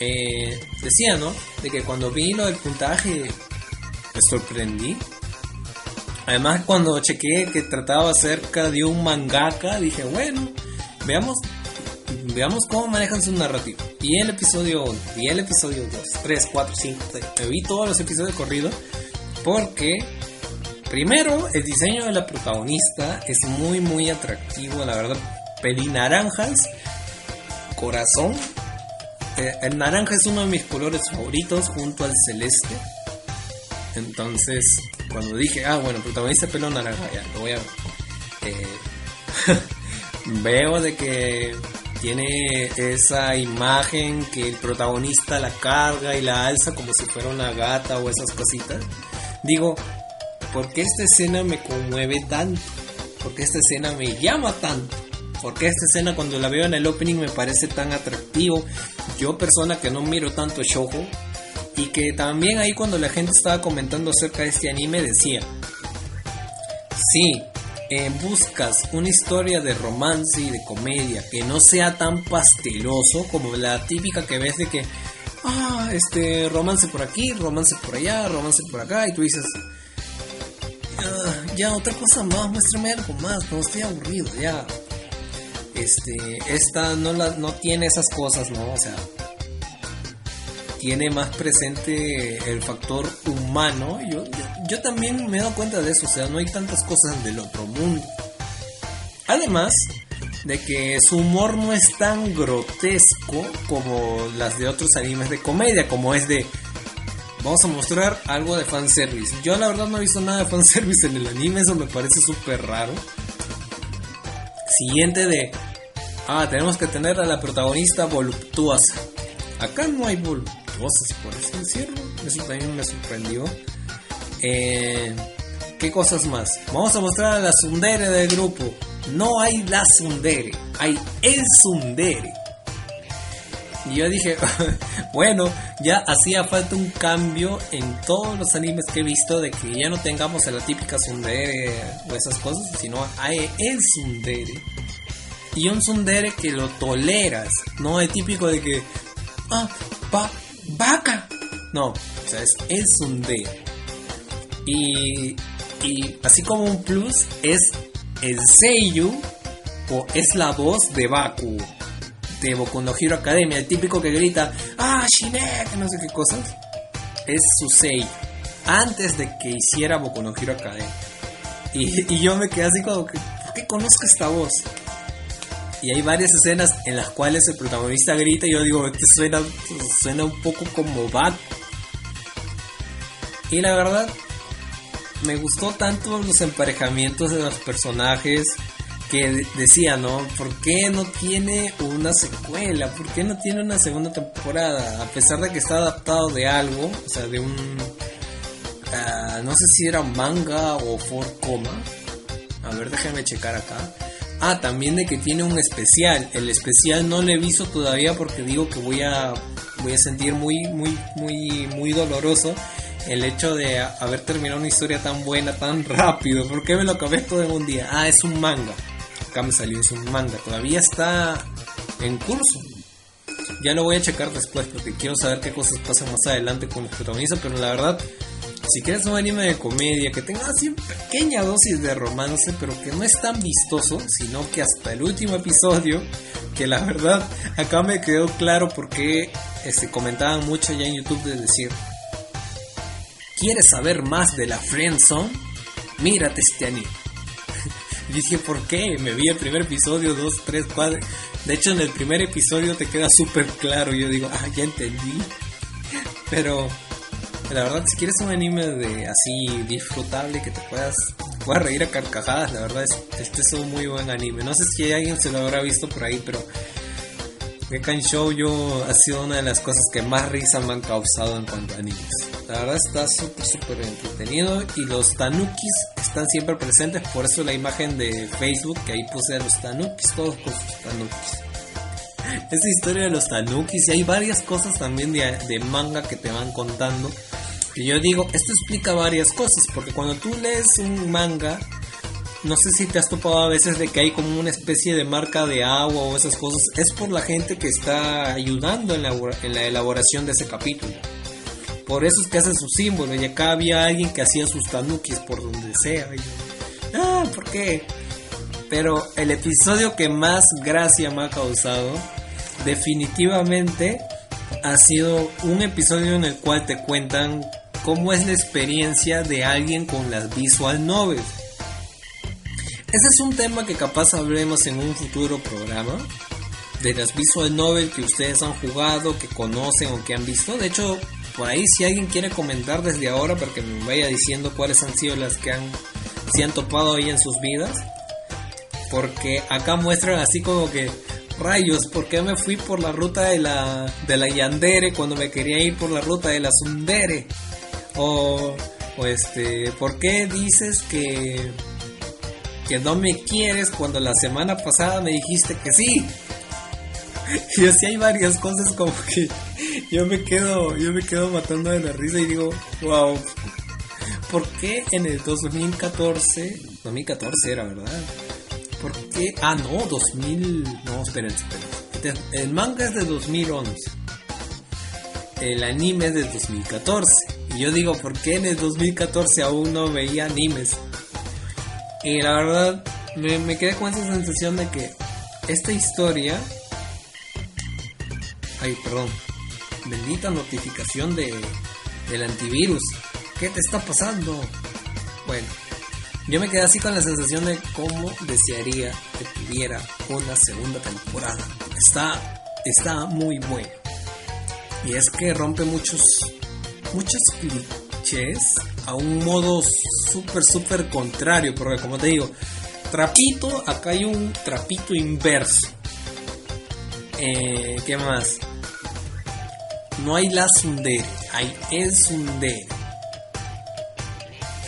eh, decía no de que cuando vi lo del puntaje me sorprendí además cuando chequeé que trataba acerca de un mangaka dije bueno veamos veamos cómo manejan su narrativa. Y el episodio 1, y el episodio 2, 3, 4, 5, 6. Me vi todos los episodios corridos porque, primero, el diseño de la protagonista es muy, muy atractivo, la verdad. Peli naranjas, corazón. Eh, el naranja es uno de mis colores favoritos junto al celeste. Entonces, cuando dije, ah, bueno, protagonista pelo naranja, ya, lo voy a ver. Veo de que tiene esa imagen que el protagonista la carga y la alza como si fuera una gata o esas cositas. Digo, ¿por qué esta escena me conmueve tanto? ¿Por qué esta escena me llama tanto? ¿Por qué esta escena cuando la veo en el opening me parece tan atractivo? Yo persona que no miro tanto shoujo y que también ahí cuando la gente estaba comentando acerca de este anime decía, sí, buscas una historia de romance y de comedia que no sea tan pasteloso como la típica que ves de que, ah, este, romance por aquí, romance por allá, romance por acá, y tú dices, ah, ya, otra cosa más, muéstrame algo más, no estoy aburrido, ya. Este, esta no, la, no tiene esas cosas, ¿no? O sea, tiene más presente el factor humano. Yo, yo, también me he dado cuenta de eso, o sea, no hay tantas cosas del otro mundo. Además de que su humor no es tan grotesco como las de otros animes de comedia, como es de vamos a mostrar algo de fanservice. Yo la verdad no he visto nada de fanservice en el anime, eso me parece súper raro. Siguiente de, ah, tenemos que tener a la protagonista voluptuosa. Acá no hay voluptuosa cosas, por así decirlo. Eso también me sorprendió. Eh, ¿Qué cosas más? Vamos a mostrar a la Sundere del grupo. No hay la Sundere, hay el Sundere. Y yo dije, bueno, ya hacía falta un cambio en todos los animes que he visto de que ya no tengamos a la típica Sundere o esas cosas, sino hay el Sundere. Y un Sundere que lo toleras, no el típico de que, ah, pa, vaca. No, o sea, es, es un D. Y, y así como un plus es el Seiyu o es la voz de Baku de Boku no Academia, el típico que grita, ah, Shinek, no sé qué cosas. Es su Seiyu. Antes de que hiciera Boku no Academia. Y, y yo me quedé así como que, ¿por qué conozco esta voz? y hay varias escenas en las cuales el protagonista grita y yo digo, este suena, suena un poco como Bat. Y la verdad, me gustó tanto los emparejamientos de los personajes que decía, ¿no? ¿Por qué no tiene una secuela? ¿Por qué no tiene una segunda temporada? A pesar de que está adaptado de algo, o sea, de un... Ah, no sé si era manga o for coma. A ver, déjenme checar acá. Ah, también de que tiene un especial. El especial no le he visto todavía porque digo que voy a voy a sentir muy muy muy muy doloroso el hecho de haber terminado una historia tan buena tan rápido. ¿Por qué me lo acabé todo en un día? Ah, es un manga. Acá me salió, es un manga. Todavía está en curso. Ya lo voy a checar después porque quiero saber qué cosas pasan más adelante con los protagonistas. Pero la verdad, si quieres un anime de comedia que tenga así pequeña dosis de romance, pero que no es tan vistoso, sino que hasta el último episodio, que la verdad acá me quedó claro porque este, comentaban mucho ya en YouTube de decir, ¿quieres saber más de la Friendzone? Mírate este anime. Dije, ¿por qué? Me vi el primer episodio, dos, tres, cuatro. De hecho, en el primer episodio te queda súper claro. Yo digo, ah, ya entendí. Pero la verdad, si quieres un anime de así disfrutable que te puedas, puedas reír a carcajadas, la verdad es este es un muy buen anime. No sé si alguien se lo habrá visto por ahí, pero Gekan Show yo ha sido una de las cosas que más risa me han causado en cuanto a animes. La verdad está súper súper entretenido y los tanukis están siempre presentes, por eso la imagen de Facebook que ahí puse a los tanukis, todos con sus tanukis. Esa historia de los tanukis y hay varias cosas también de, de manga que te van contando y yo digo, esto explica varias cosas, porque cuando tú lees un manga, no sé si te has topado a veces de que hay como una especie de marca de agua o esas cosas, es por la gente que está ayudando en la, en la elaboración de ese capítulo. Por eso es que hace su símbolo, y acá había alguien que hacía sus tanukis por donde sea. ah, ¿por qué? Pero el episodio que más gracia me ha causado, definitivamente ha sido un episodio en el cual te cuentan cómo es la experiencia de alguien con las visual novels. Ese es un tema que capaz hablemos en un futuro programa. De las visual novels que ustedes han jugado, que conocen o que han visto. De hecho, por ahí si alguien quiere comentar desde ahora para que me vaya diciendo cuáles han sido las que han, se han topado ahí en sus vidas. Porque acá muestran así como que rayos, ¿por qué me fui por la ruta de la, de la Yandere cuando me quería ir por la ruta de la Sundere? O, o este, ¿por qué dices que, que no me quieres cuando la semana pasada me dijiste que sí? Y así hay varias cosas como que yo me quedo, yo me quedo matando de la risa y digo, wow, ¿por qué en el 2014, 2014 era, ¿verdad? ¿Por qué? Ah, no, 2000, no, esperen, esperen. El manga es de 2011. El anime es de 2014. Y yo digo, ¿por qué en el 2014 aún no veía animes? Y la verdad, me, quedé con esa sensación de que esta historia... Ay, perdón. Bendita notificación de, del antivirus. ¿Qué te está pasando? Bueno, yo me quedé así con la sensación de cómo desearía que tuviera una segunda temporada. Está, está muy bueno. Y es que rompe muchos muchos clichés a un modo súper, súper contrario. Porque como te digo, trapito, acá hay un trapito inverso. Eh, ¿Qué más? No hay la sundere, hay el sundere.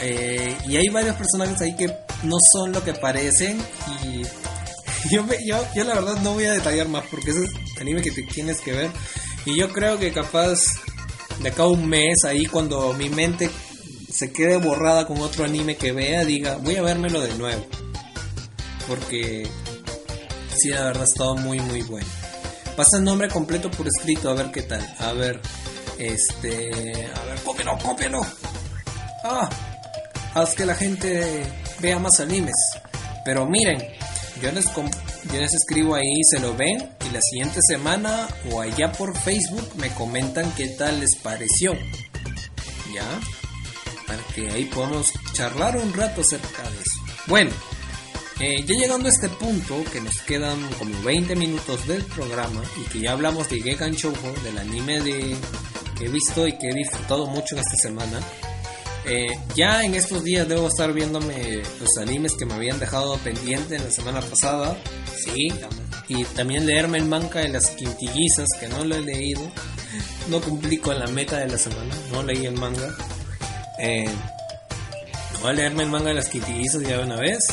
Eh, y hay varios personajes ahí que no son lo que parecen. Y yo, yo, yo la verdad no voy a detallar más porque ese es anime que te tienes que ver. Y yo creo que capaz de acá a un mes, ahí cuando mi mente se quede borrada con otro anime que vea, diga, voy a vérmelo de nuevo. Porque sí, la verdad ha estado muy, muy bueno. Pasa el nombre completo por escrito, a ver qué tal. A ver, este. A ver, cópialo, cópialo. Ah, haz que la gente vea más animes. Pero miren, yo les, yo les escribo ahí, se lo ven y la siguiente semana o allá por Facebook me comentan qué tal les pareció. ¿Ya? Para que ahí podamos charlar un rato acerca de eso. Bueno, eh, ya llegando a este punto, que nos quedan como 20 minutos del programa y que ya hablamos de Gekan Shoujo, del anime de, que he visto y que he disfrutado mucho esta semana. Eh, ya en estos días debo estar viéndome los animes que me habían dejado pendiente en la semana pasada. Sí, y también leerme el manga de las quintillizas, que no lo he leído. No cumplí con la meta de la semana, no leí el manga. Eh, voy a leerme el manga de las quintillizas ya de una vez.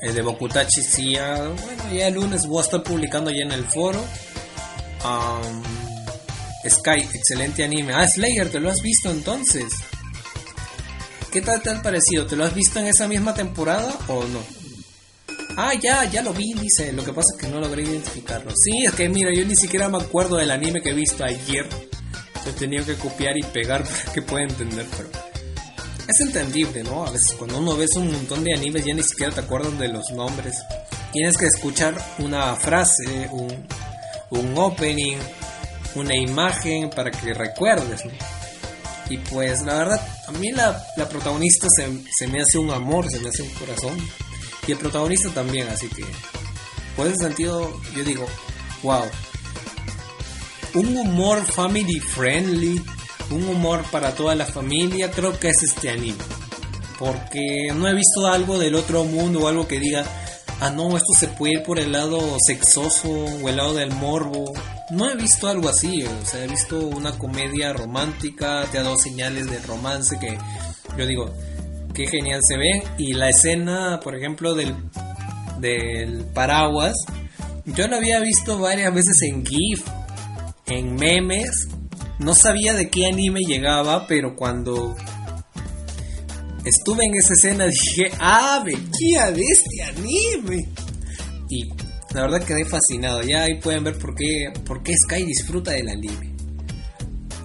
El de Bokutachi sí, ya, bueno, ya el lunes voy a estar publicando ya en el foro. Sky, excelente anime. Ah, Slayer, ¿te lo has visto entonces? ¿Qué tal te parecido? ¿Te lo has visto en esa misma temporada o no? Ah, ya, ya lo vi, dice. Lo que pasa es que no logré identificarlo. Sí, es que mira, yo ni siquiera me acuerdo del anime que he visto ayer. He tenido que copiar y pegar para que pueda entender, pero es entendible, ¿no? A veces cuando uno ves un montón de animes ya ni siquiera te acuerdas de los nombres. Tienes que escuchar una frase, un, un opening, una imagen para que recuerdes, ¿no? Y pues la verdad, a mí la, la protagonista se, se, me hace un amor, se me hace un corazón. Y el protagonista también, así que por ese sentido yo digo, wow. Un humor family friendly, un humor para toda la familia, creo que es este anime. Porque no he visto algo del otro mundo o algo que diga, ah no, esto se puede ir por el lado sexoso o el lado del morbo. No he visto algo así, o sea, he visto una comedia romántica, te ha dado señales de romance que yo digo, qué genial se ve. Y la escena, por ejemplo, del, del paraguas, yo la había visto varias veces en GIF, en memes. No sabía de qué anime llegaba, pero cuando estuve en esa escena dije, ah, venía de este anime. Y la verdad quedé fascinado. Ya ahí pueden ver por qué, por qué Sky disfruta del anime.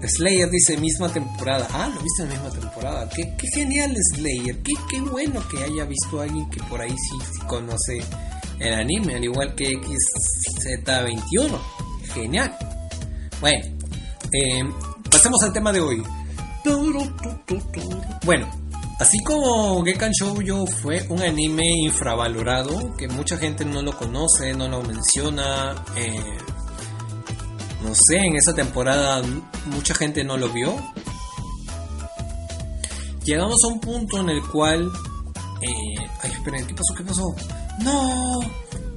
Slayer dice misma temporada. Ah, lo viste en la misma temporada. Qué, qué genial Slayer. Qué, qué, bueno que haya visto a alguien que por ahí sí, sí conoce el anime, al igual que XZ21. Genial. Bueno, eh, pasemos al tema de hoy. Bueno, Así como Gekan Shoujo fue un anime infravalorado, que mucha gente no lo conoce, no lo menciona, eh, no sé, en esa temporada mucha gente no lo vio. Llegamos a un punto en el cual... Eh, ay, esperen, ¿qué pasó? ¿Qué pasó? ¡No!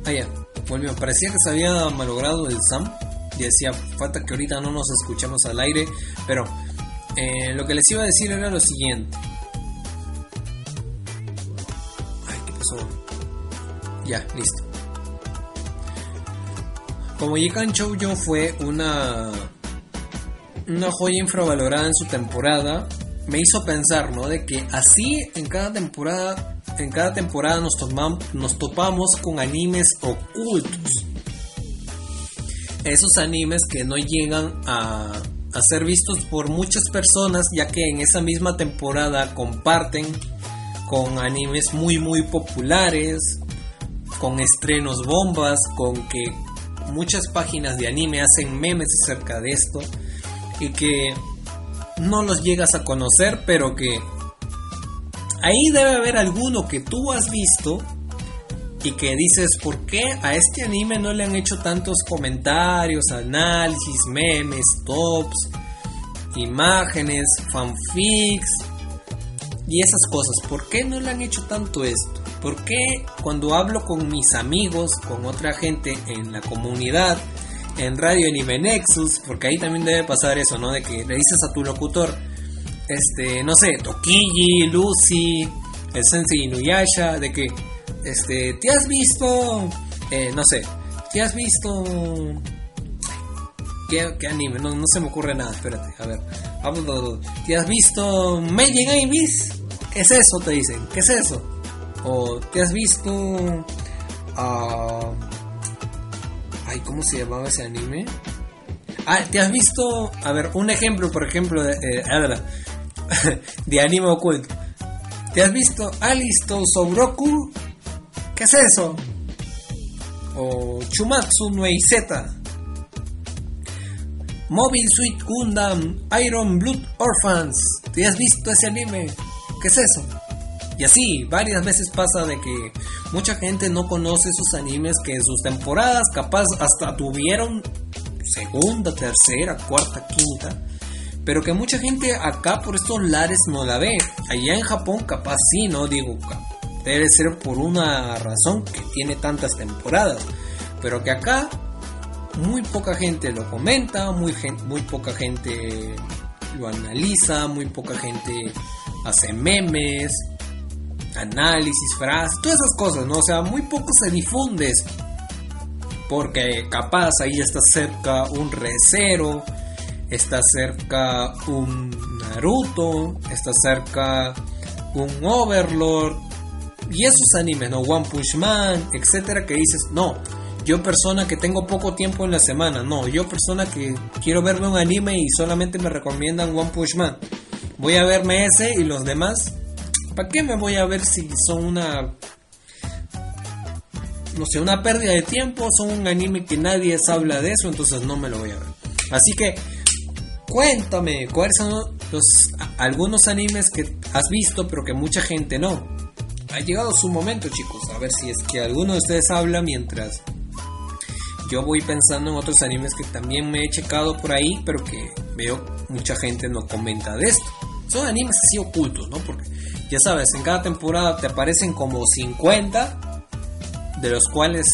Ah, ya, volvió. Parecía que se había malogrado el SAM. Y decía, falta que ahorita no nos escuchemos al aire. Pero eh, lo que les iba a decir era lo siguiente. Ya, listo. Como Yikan Shoujo fue una una joya infravalorada en su temporada, me hizo pensar, ¿no? De que así en cada temporada, en cada temporada nos, nos topamos con animes ocultos. Esos animes que no llegan a, ser vistos por muchas personas, ya que en esa misma temporada comparten con animes muy muy populares, con estrenos bombas, con que muchas páginas de anime hacen memes acerca de esto y que no los llegas a conocer, pero que ahí debe haber alguno que tú has visto y que dices, ¿por qué a este anime no le han hecho tantos comentarios, análisis, memes, tops, imágenes, fanfics y esas cosas? ¿Por qué no le han hecho tanto esto? ¿Por qué cuando hablo con mis amigos, con otra gente en la comunidad, en Radio Anime Nexus, porque ahí también debe pasar eso, ¿no? De que le dices a tu locutor, este, no sé, Tokiji, Lucy, el Sensei Inuyasha, de que, este, ¿te has visto, eh, no sé, ¿te has visto... ¿Qué, qué anime? No, no, se me ocurre nada, espérate, a ver. ¿Te has visto Made in ¿Qué es eso? Te dicen, ¿qué es eso? ¿O te has visto... Uh, ay, ¿cómo se llamaba ese anime? Ah, ¿te has visto... A ver, un ejemplo, por ejemplo, de, eh, de anime oculto. ¿Te has visto Alice Sobroku? ¿Qué es eso? O Chumatsu no Z. Mobile Suit Gundam Iron Blood Orphans. ¿Te has visto ese anime? ¿Qué es eso? Y así, varias veces pasa de que mucha gente no conoce esos animes que en sus temporadas capaz hasta tuvieron segunda, tercera, cuarta, quinta. Pero que mucha gente acá por estos lares no la ve. Allá en Japón capaz sí, no digo, debe ser por una razón que tiene tantas temporadas. Pero que acá muy poca gente lo comenta, muy, muy poca gente lo analiza, muy poca gente hace memes, análisis, frases, todas esas cosas, ¿no? O sea, muy poco se difunde Porque capaz ahí está cerca un Recero, está cerca un Naruto, está cerca un Overlord y esos animes, ¿no? One Punch Man, etcétera, que dices, no, yo persona que tengo poco tiempo en la semana, no, yo persona que quiero verme un anime y solamente me recomiendan One Punch Man. Voy a verme ese y los demás, ¿para qué me voy a ver si son una no sé, una pérdida de tiempo, son un anime que nadie habla de eso, entonces no me lo voy a ver. Así que cuéntame, ¿cuáles son los algunos animes que has visto pero que mucha gente no? Ha llegado su momento, chicos, a ver si es que alguno de ustedes habla mientras yo voy pensando en otros animes que también me he checado por ahí, pero que veo mucha gente no comenta de esto. Son animes así ocultos, ¿no? Porque ya sabes, en cada temporada te aparecen como 50 de los cuales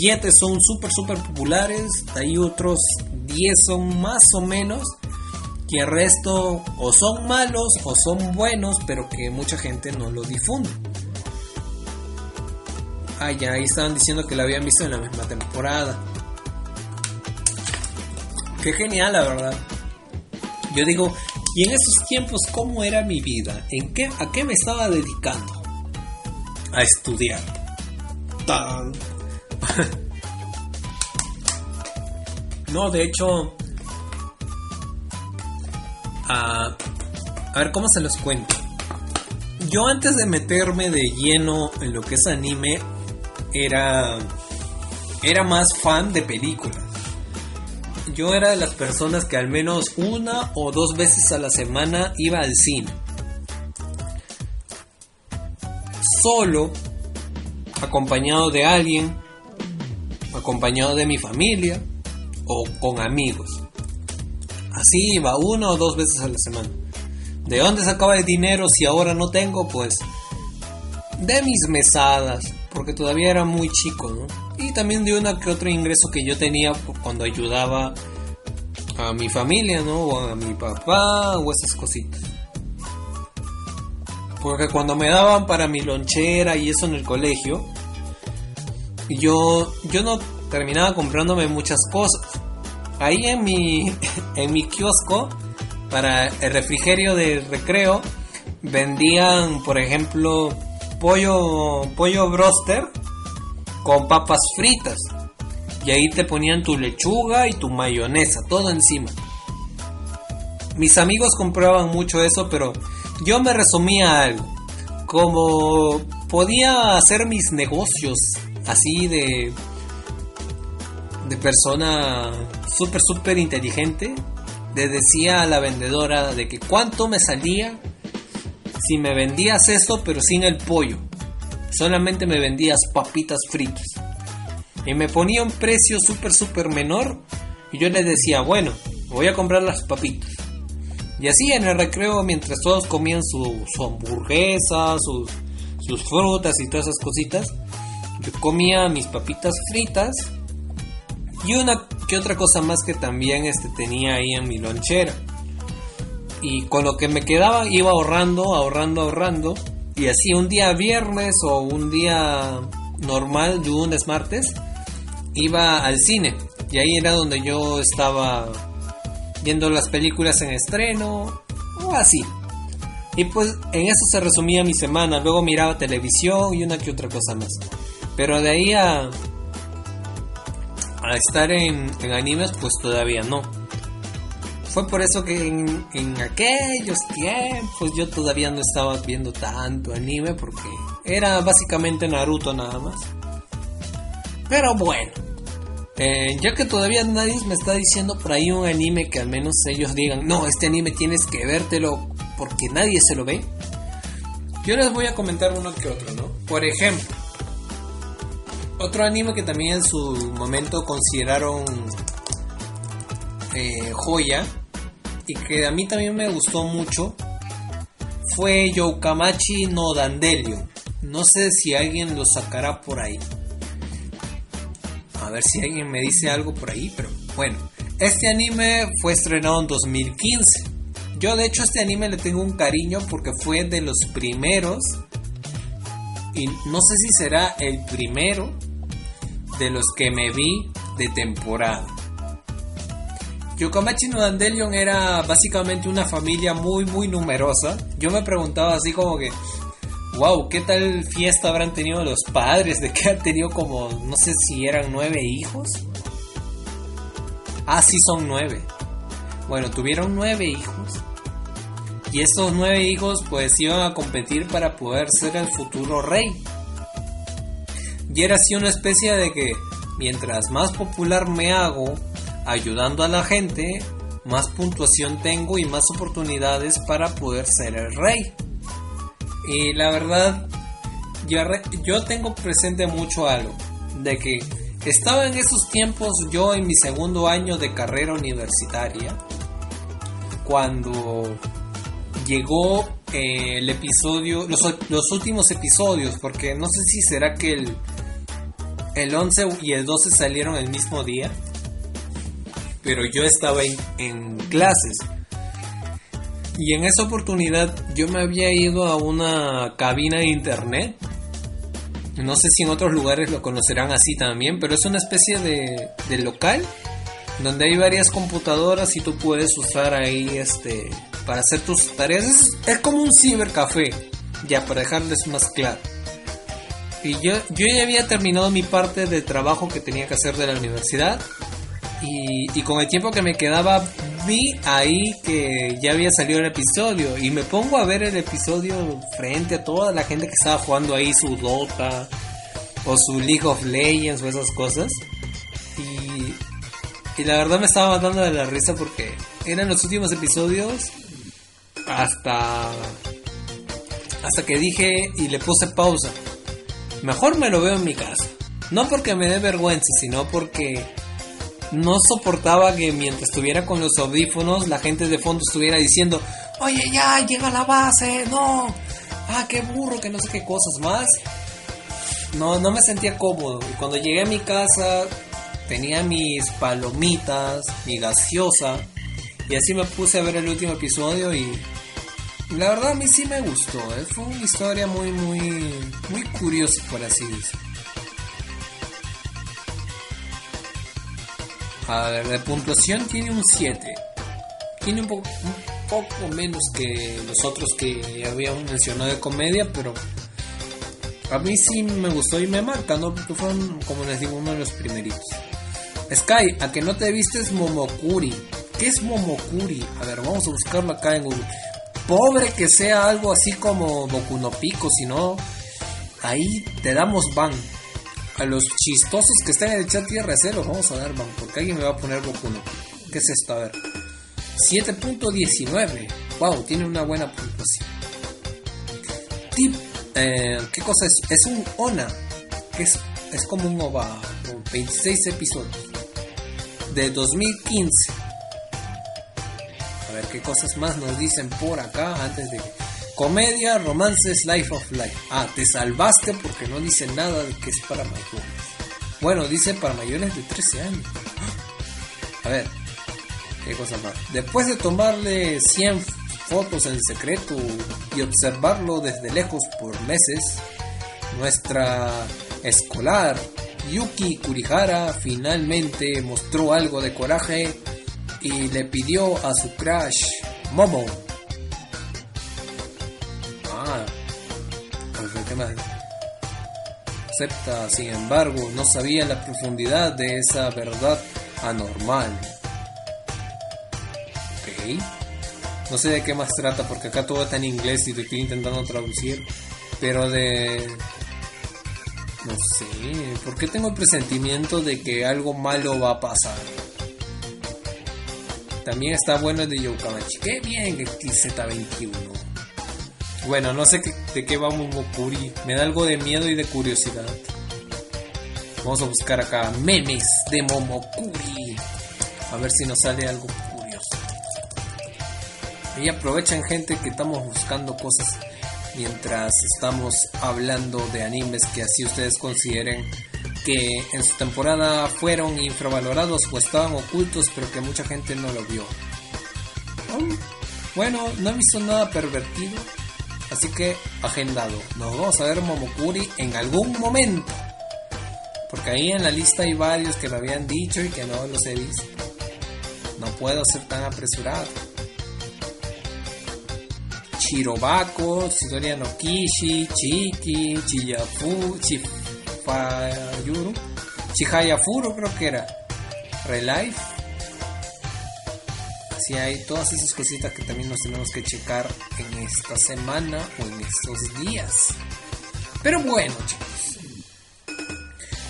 7 son súper, súper populares, hay otros 10 son más o menos, que el resto o son malos o son buenos, pero que mucha gente no lo difunde. Ah, ya ahí estaban diciendo que la habían visto en la misma temporada. Qué genial, la verdad. Yo digo, ¿y en esos tiempos cómo era mi vida? ¿En qué, ¿A qué me estaba dedicando? A estudiar no, de hecho... a ver, ¿cómo se los cuento? Yo antes de meterme de lleno en lo que es anime, era... Era más fan de películas. Yo era de las personas que al menos una o dos veces a la semana iba al cine. Solo acompañado de alguien, acompañado de mi familia o con amigos. Así iba una o dos veces a la semana. ¿De dónde sacaba el dinero si ahora no tengo? Pues de mis mesadas, porque todavía era muy chico, ¿no? Y también de una que otro ingreso que yo tenía cuando ayudaba a mi familia, ¿no? O a mi papá o esas cositas. Porque cuando me daban para mi lonchera y eso en el colegio, yo, yo no terminaba comprándome muchas cosas. Ahí en mi, en mi kiosco, para el refrigerio de recreo, vendían, por ejemplo, pollo, pollo broster con papas fritas. Y ahí te ponían tu lechuga y tu mayonesa, todo encima. Mis amigos compraban mucho eso, pero yo me resumía algo. Como podía hacer mis negocios así de de persona súper súper inteligente, le decía a la vendedora de que cuánto me salía si me vendías esto pero sin el pollo. Solamente me vendías papitas fritas. Y me ponía un precio súper súper menor y yo le decía, bueno, voy a comprar las papitas. Y así en el recreo, mientras todos comían su, su hamburguesa, sus, sus frutas y todas esas cositas, yo comía mis papitas fritas y una que otra cosa más que también este, tenía ahí en mi lonchera. Y con lo que me quedaba iba ahorrando, ahorrando, ahorrando. Y así un día viernes o un día normal, lunes, martes, iba al cine. Y ahí era donde yo estaba viendo las películas en estreno o así. Y pues en eso se resumía mi semana. Luego miraba televisión y una que otra cosa más. Pero de ahí a, a estar en, en animes, pues todavía no. Fue por eso que en, en, aquellos tiempos yo todavía no estaba viendo tanto anime porque era básicamente Naruto nada más. Pero bueno, eh, ya que todavía nadie me está diciendo por ahí un anime que al menos ellos digan, no, este anime tienes que vértelo porque nadie se lo ve. Yo les voy a comentar uno que otro, ¿no? Por ejemplo, otro anime que también en su momento consideraron eh, joya y que a mí también me gustó mucho fue Youkamachi no Dandelio. No sé si alguien lo sacará por ahí. A ver si alguien me dice algo por ahí, pero bueno. Este anime fue estrenado en 2015. Yo de hecho a este anime le tengo un cariño porque fue de los primeros. Y no sé si será el primero de los que me vi de temporada. Yokamachi no Dandelion era básicamente una familia muy muy numerosa. Yo me preguntaba así como que, wow, ¿qué tal fiesta habrán tenido los padres? De que han tenido como, no sé si eran nueve hijos. Ah, sí, son nueve. Bueno, tuvieron nueve hijos. Y esos nueve hijos pues iban a competir para poder ser el futuro rey. Y era así una especie de que mientras más popular me hago ayudando a la gente, más puntuación tengo y más oportunidades para poder ser el rey. Y la verdad, yo, tengo presente mucho algo, de que estaba en esos tiempos yo en mi segundo año de carrera universitaria, cuando llegó eh, el episodio, los, los, últimos episodios, porque no sé si será que el, el 11 y el 12 salieron el mismo día, pero yo estaba en, en clases. Y en esa oportunidad yo me había ido a una cabina de internet. No sé si en otros lugares lo conocerán así también, pero es una especie de, local donde hay varias computadoras y tú puedes usar ahí este para hacer tus tareas. Es, como un cibercafé, ya para dejarles más claro. Yo, yo ya había terminado mi parte de trabajo que tenía que hacer de la universidad. Y, y, con el tiempo que me quedaba vi ahí que ya había salido el episodio y me pongo a ver el episodio frente a toda la gente que estaba jugando ahí su Dota o su League of Legends o esas cosas y, y la verdad me estaba matando de la risa porque eran los últimos episodios hasta hasta que dije y le puse pausa. Mejor me lo veo en mi casa. No porque me dé vergüenza, sino porque no soportaba que mientras estuviera con los audífonos la gente de fondo estuviera diciendo, oye ya, llega la base, no, ah, qué burro, que no sé qué cosas más. No, no me sentía cómodo. Y cuando llegué a mi casa tenía mis palomitas, mi gaseosa, y así me puse a ver el último episodio y la verdad a mí sí me gustó, ¿eh? fue una historia muy, muy, muy curiosa, por así decirlo. A ver, de puntuación tiene un 7. Tiene un poco menos que los otros que habíamos mencionado de comedia, pero a mí sí me gustó y me marca, ¿no? Porque fueron, como les digo, uno de los primeritos. Sky, a que no te vistes Momokuri. ¿Qué es Momokuri? A ver, vamos a buscarlo acá en Google pobre que sea algo así como Boku no Pico, si no, ahí te damos ban. A los chistosos que están en el chat tierra cero, vamos a dar ban, porque alguien me va a poner Boku no Pico. ¿Qué es esto? A ver. 7.19. Wow, tiene una buena puntuación. Tip, eh, ¿qué cosa es? Es un ONA, que es, es como un OVA, 26 episodios, de 2015 qué cosas más nos dicen por acá antes de comedia, romances, life of life. Ah, te salvaste porque no dice nada de que es para mayores. Bueno, dice para mayores de 13 años. A ver, qué cosa más. Después de tomarle 100 fotos en secreto y observarlo desde lejos por meses, nuestra escolar Yuki Kurihara finalmente mostró algo de coraje y le pidió a su crush Momo. Ah, ¿qué más? Acepta, sin embargo, no sabía la profundidad de esa verdad anormal. Ok. No sé de qué más trata porque acá todo está en inglés y te estoy intentando traducir. Pero de... No sé, ¿por qué tengo el presentimiento de que algo malo va a pasar? También está bueno el de Youkamachi. Qué bien el Z21. Bueno, no sé de qué va Momokuri. Me da algo de miedo y de curiosidad. Vamos a buscar acá memes de Momokuri. A ver si nos sale algo curioso. Y aprovechen gente que estamos buscando cosas mientras estamos hablando de animes que así ustedes consideren que en su temporada fueron infravalorados o estaban ocultos, pero que mucha gente no lo vio. bueno, no he visto nada pervertido, así que agendado. Nos vamos a ver Momokuri en algún momento. Porque ahí en la lista hay varios que me habían dicho y que no los he visto. No puedo ser tan apresurado. Chirobako, Shidoria no Kishi, Chiki, Chiyafu, Chifayuru, Chihayafuru creo que era. Relife. Así hay todas esas cositas que también nos tenemos que checar en esta semana o en estos días. Pero bueno, chicos.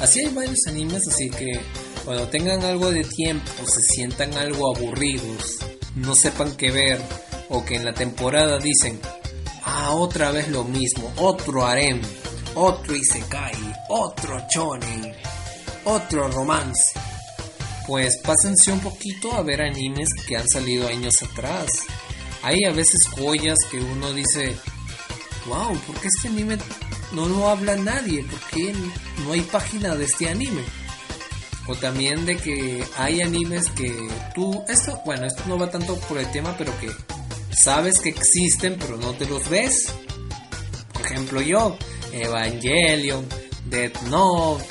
Así hay varios animes, así que cuando tengan algo de tiempo, se sientan algo aburridos, no sepan qué ver, o que en la temporada dicen, ah, otra vez lo mismo, otro harem, otro isekai, otro chonen, otro romance. Pues pásense un poquito a ver animes que han salido años atrás. Hay a veces joyas que uno dice, wow, ¿por qué este anime no lo habla nadie? ¿Por qué no hay página de este anime? O también de que hay animes que tú, esto, bueno, esto no va tanto por el tema, pero que sabes que existen pero no te los ves. Por ejemplo yo, Evangelion, Death Note,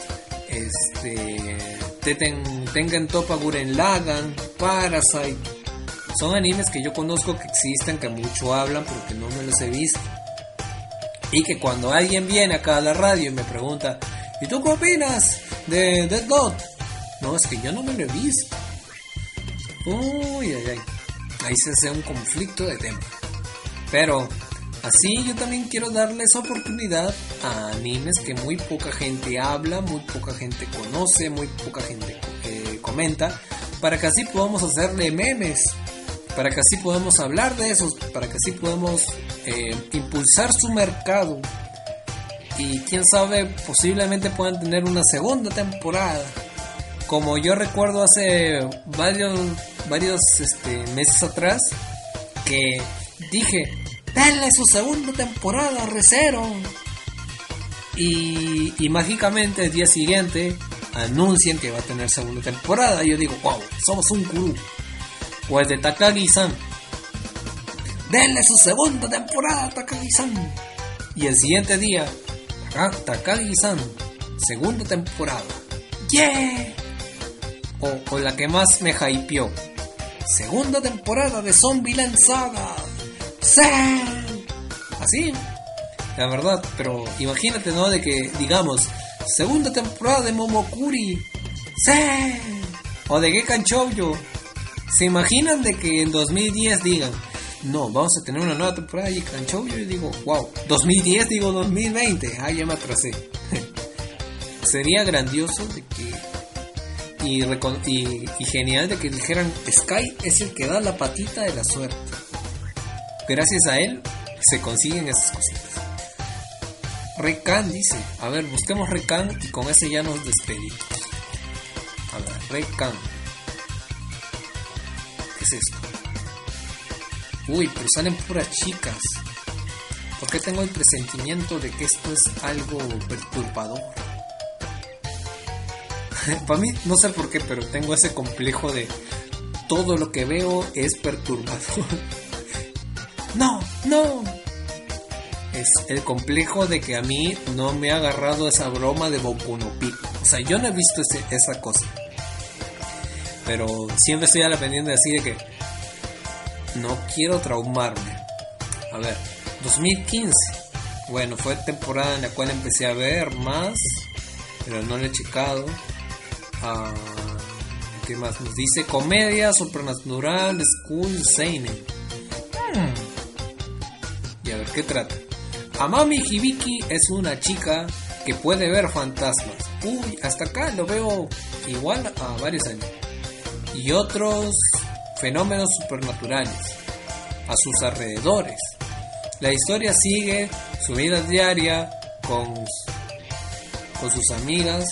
este, Teten, Tengen Topa Guren Lagan, Parasite. Son animes que yo conozco que existen, que mucho hablan, pero que no me los he visto. Y que cuando alguien viene acá a la radio y me pregunta, ¿y tú qué opinas de Death Note? No, es que yo no me lo he visto. Uy, ay, ay ahí se hace un conflicto de tema. Pero así yo también quiero darles oportunidad a animes que muy poca gente habla, muy poca gente conoce, muy poca gente eh, comenta, para que así podamos hacerle memes, para que así podamos hablar de esos, para que así podamos eh, impulsar su mercado. Y quién sabe, posiblemente puedan tener una segunda temporada. Como yo recuerdo hace varios varios este, meses atrás que dije, denle su segunda temporada, recero. Y, mágicamente el día siguiente anuncian que va a tener segunda temporada. Y yo digo, wow, somos un gurú. El de Takagi-san. Denle su segunda temporada, Takagi-san. Y el siguiente día, Takagi-san, segunda temporada. ¡Yeah! O, o la que más me hypeó, Segunda temporada de Zombie lanzada. ¡Sí! Así. La verdad, pero imagínate, ¿no? De que, digamos, segunda temporada de Momokuri. ¡Sí! O de Gekan Shoujo. ¿Se imaginan de que en 2010 digan, no, vamos a tener una nueva temporada de Gekan Shoujo? Y digo, wow, 2010 digo 2020. Ah, ya me atrasé. Sería grandioso de que y, genial de que dijeran Sky es el que da la patita de la suerte. Gracias a él se consiguen esas cositas. Recan dice, a ver, busquemos Recan y con ese ya nos despedimos. A ver. ¿Qué es esto? Uy, pero salen puras chicas. ¿Por qué tengo el presentimiento de que esto es algo perturbador? Para mí, no sé por qué, pero tengo ese complejo de todo lo que veo es perturbador. no, no. Es el complejo de que a mí no me ha agarrado esa broma de Boku no. O sea, yo no he visto esa cosa. Pero siempre estoy a la pendiente así de que no quiero traumarme. A ver, 2015. Bueno, fue temporada en la cual empecé a ver más, pero no lo he checado. Ah, ¿Qué más nos dice? Comedia, supernatural, school, seinen. Hmm. Y a ver qué trata. Amami Hibiki es una chica que puede ver fantasmas. Uy, hasta acá lo veo igual a varios años. Y otros fenómenos supernaturales a sus alrededores. La historia sigue su vida diaria con, con sus amigas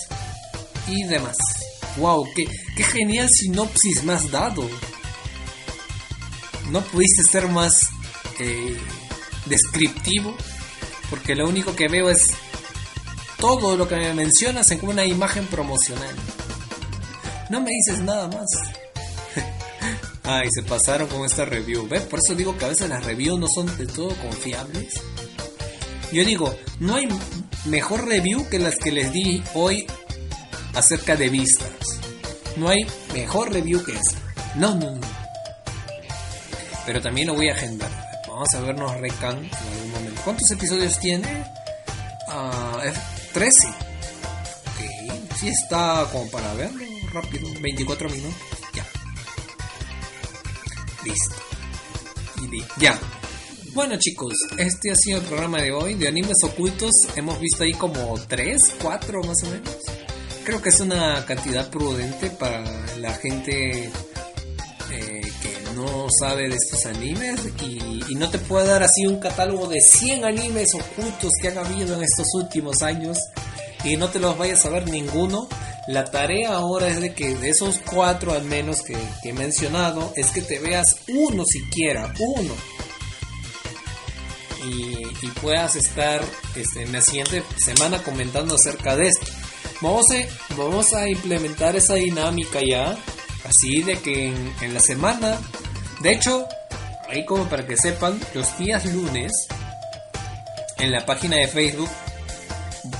y demás. ¡Wow! Qué, ¡Qué genial sinopsis has dado! No pudiste ser más eh, descriptivo, porque lo único que veo es todo lo que me mencionas en una imagen promocional. No me dices nada más. Ay, se pasaron con esta review. ¿Ves? Por eso digo que a veces las reviews no son de todo confiables. Yo digo, no hay mejor review que las que les di hoy acerca de vistas. No hay mejor review que esa. No, no, no. Pero también lo voy a agendar. Vamos a vernos Recan en algún momento. ¿Cuántos episodios tiene? Ah, 13. Ok. Sí está como para verlo rápido. 24 minutos. Ya. Listo. Ya. Bueno chicos, este ha sido el programa de hoy de animes ocultos. Hemos visto ahí como 3, 4 más o menos. Creo que es una cantidad prudente para la gente no sabe de estos animes y, no te puede dar así un catálogo de 100 animes ocultos que han habido en estos últimos años y no te los vayas a ver ninguno. La tarea ahora es de que de esos cuatro al menos que, que he mencionado es que te veas uno siquiera, uno y, puedas estar este, en la siguiente semana comentando acerca de esto. Vamos a, vamos a implementar esa dinámica ya, así de que en, la semana, de hecho, ahí como para que sepan, los días lunes, en la página de Facebook,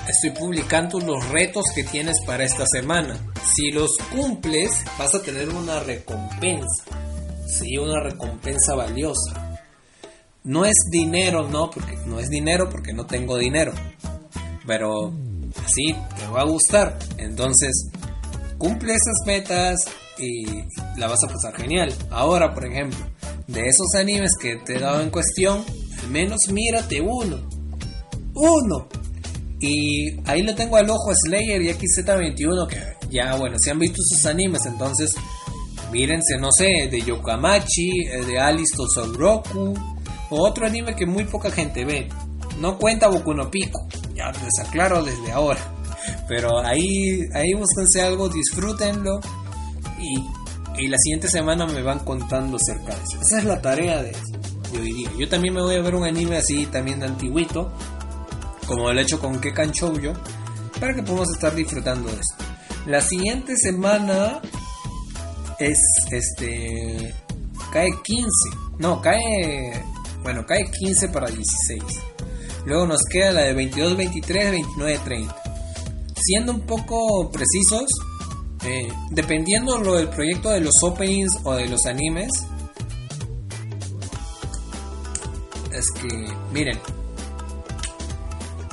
estoy publicando los retos que tienes para esta semana. Si los cumples, vas a tener una recompensa. Sí, una recompensa valiosa. No es dinero, no, porque no es dinero porque no tengo dinero. Pero así te va a gustar. Entonces, cumple esas metas y la vas a pasar genial. Ahora, por ejemplo, de esos animes que te he dado en cuestión, al menos mírate uno. Uno. Y ahí lo tengo al ojo Slayer y XZ21 que ya, bueno, si han visto sus animes, entonces mírense, no sé, de Yokamachi, eh, de Alice Roku otro anime que muy poca gente ve. No cuenta Boku no Pico. Ya les aclaro desde ahora. Pero ahí, ahí búsquense algo, disfrútenlo. Y, la siguiente semana me van contando acerca de eso. Esa es la tarea de, de hoy día. Yo también me voy a ver un anime así, también de antiguito. Como he hecho con Kekan Shoujo. Para que podamos estar disfrutando de esto. La siguiente semana es este. Cae 15. No, cae bueno, cae 15 para 16. Luego nos queda la de 22, 23, 29, 30. Siendo un poco precisos, eh, dependiendo lo del proyecto de los openings o de los animes, es que, miren,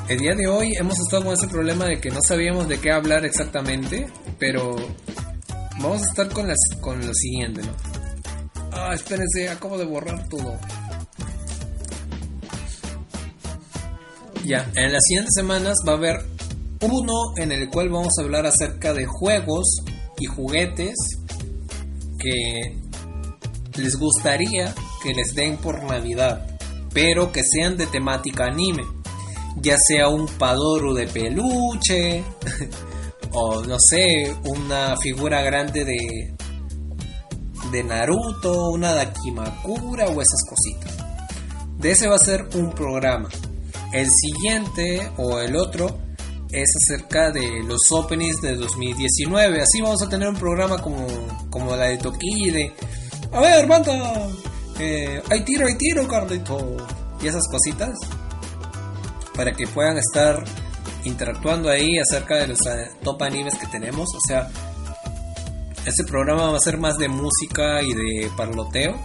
el día de hoy hemos estado con ese problema de que no sabíamos de qué hablar exactamente, pero vamos a estar con, las, con lo siguiente, ¿no? Ah, espérense, acabo de borrar todo. Ya, en las siguientes semanas va a haber uno en el cual vamos a hablar acerca de juegos y juguetes que les gustaría que les den por Navidad, pero que sean de temática anime, ya sea un Padoru de peluche o no sé, una figura grande de de Naruto, una Dakimakura o esas cositas. De ese va a ser un programa. El siguiente o el otro es acerca de los openings de 2019. Así vamos a tener un programa como, como la de Toki de... A ver, banda, eh, hay tiro, hay tiro, Carlito. Y esas cositas. Para que puedan estar interactuando ahí acerca de los eh, top animes que tenemos. O sea, este programa va a ser más de música y de parloteo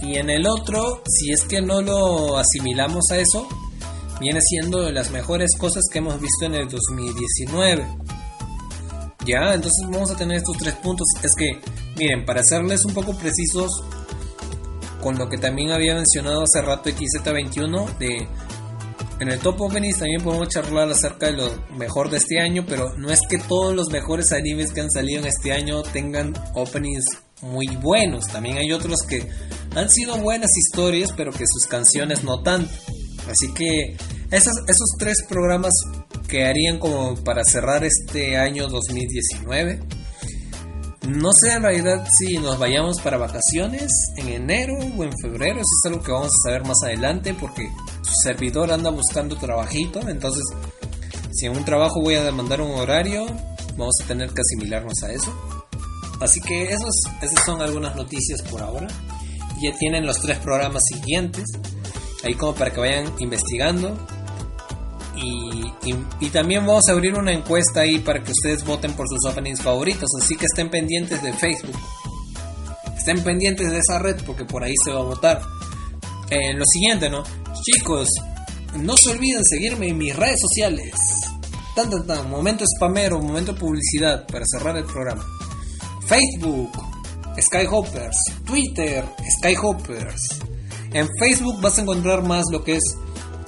y en el otro, si es que no lo asimilamos a eso, viene siendo de las mejores cosas que hemos visto en el 2019. Ya, entonces vamos a tener estos tres puntos. Es que, miren, para serles un poco precisos con lo que también había mencionado hace rato XZ21, de en el top openings también podemos charlar acerca de lo mejor de este año, pero no es que todos los mejores animes que han salido en este año tengan openings muy buenos. También hay otros que han sido buenas historias, pero que sus canciones no tanto. Así que esos, esos tres programas que harían como para cerrar este año 2019. No sé en realidad si nos vayamos para vacaciones en enero o en febrero. Eso es algo que vamos a saber más adelante porque su servidor anda buscando trabajito. Entonces, si en un trabajo voy a demandar un horario, vamos a tener que asimilarnos a eso. Así que esos, esas son algunas noticias por ahora. Ya tienen los tres programas siguientes. Ahí como para que vayan investigando. Y, también vamos a abrir una encuesta ahí para que ustedes voten por sus openings favoritos. Así que estén pendientes de Facebook. estén pendientes de esa red porque por ahí se va a votar. Eh, lo siguiente, ¿no? Chicos, no se olviden seguirme en mis redes sociales. Tan, tan, tan, momento spamero, momento publicidad para cerrar el programa. Facebook, Skyhoppers. Twitter, Skyhoppers. En Facebook vas a encontrar más lo que es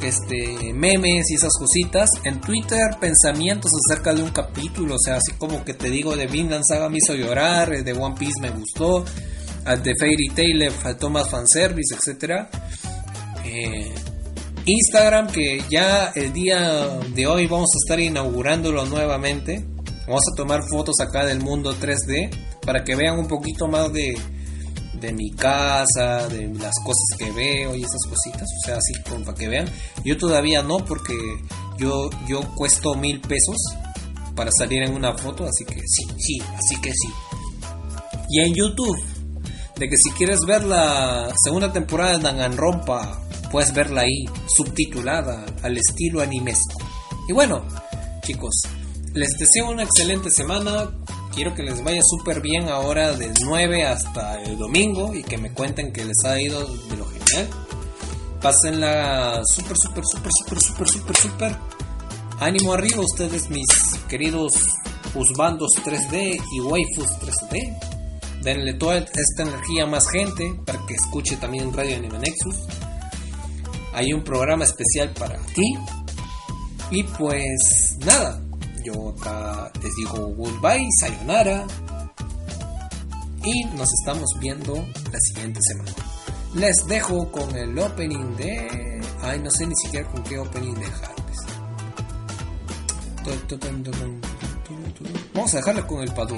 este memes y esas cositas. En Twitter pensamientos acerca de un capítulo, o sea, así como que te digo de Vinland Saga me hizo llorar, de One Piece me gustó, de Fairy Tail le faltó más fanservice, etc. Eh, Instagram que ya el día de hoy vamos a estar inaugurándolo nuevamente. Vamos a tomar fotos acá del mundo 3D para que vean un poquito más de, de mi casa, de las cosas que veo y esas cositas. O sea, así como para que vean. Yo todavía no, porque yo, yo cuesto mil pesos para salir en una foto, así que sí, sí, así que sí. Y en YouTube, de que si quieres ver la segunda temporada de Danganronpa, puedes verla ahí, subtitulada al estilo animesco. Y bueno, chicos, les deseo una excelente semana. Quiero que les vaya súper bien ahora del 9 hasta el domingo y que me cuenten que les ha ido de lo genial. Pásenla súper, súper, súper, súper, súper, súper, súper. Ánimo arriba ustedes, mis queridos Usbandos 3D y Waifus 3D. Denle toda esta energía a más gente para que escuche también Radio Anime Nexus. Hay un programa especial para ti. Y pues nada, yo acá les digo goodbye, sayonara. Y nos estamos viendo la siguiente semana. Les dejo con el opening de. Ay, no sé ni siquiera con qué opening dejarles. Vamos a dejarles con el Padu.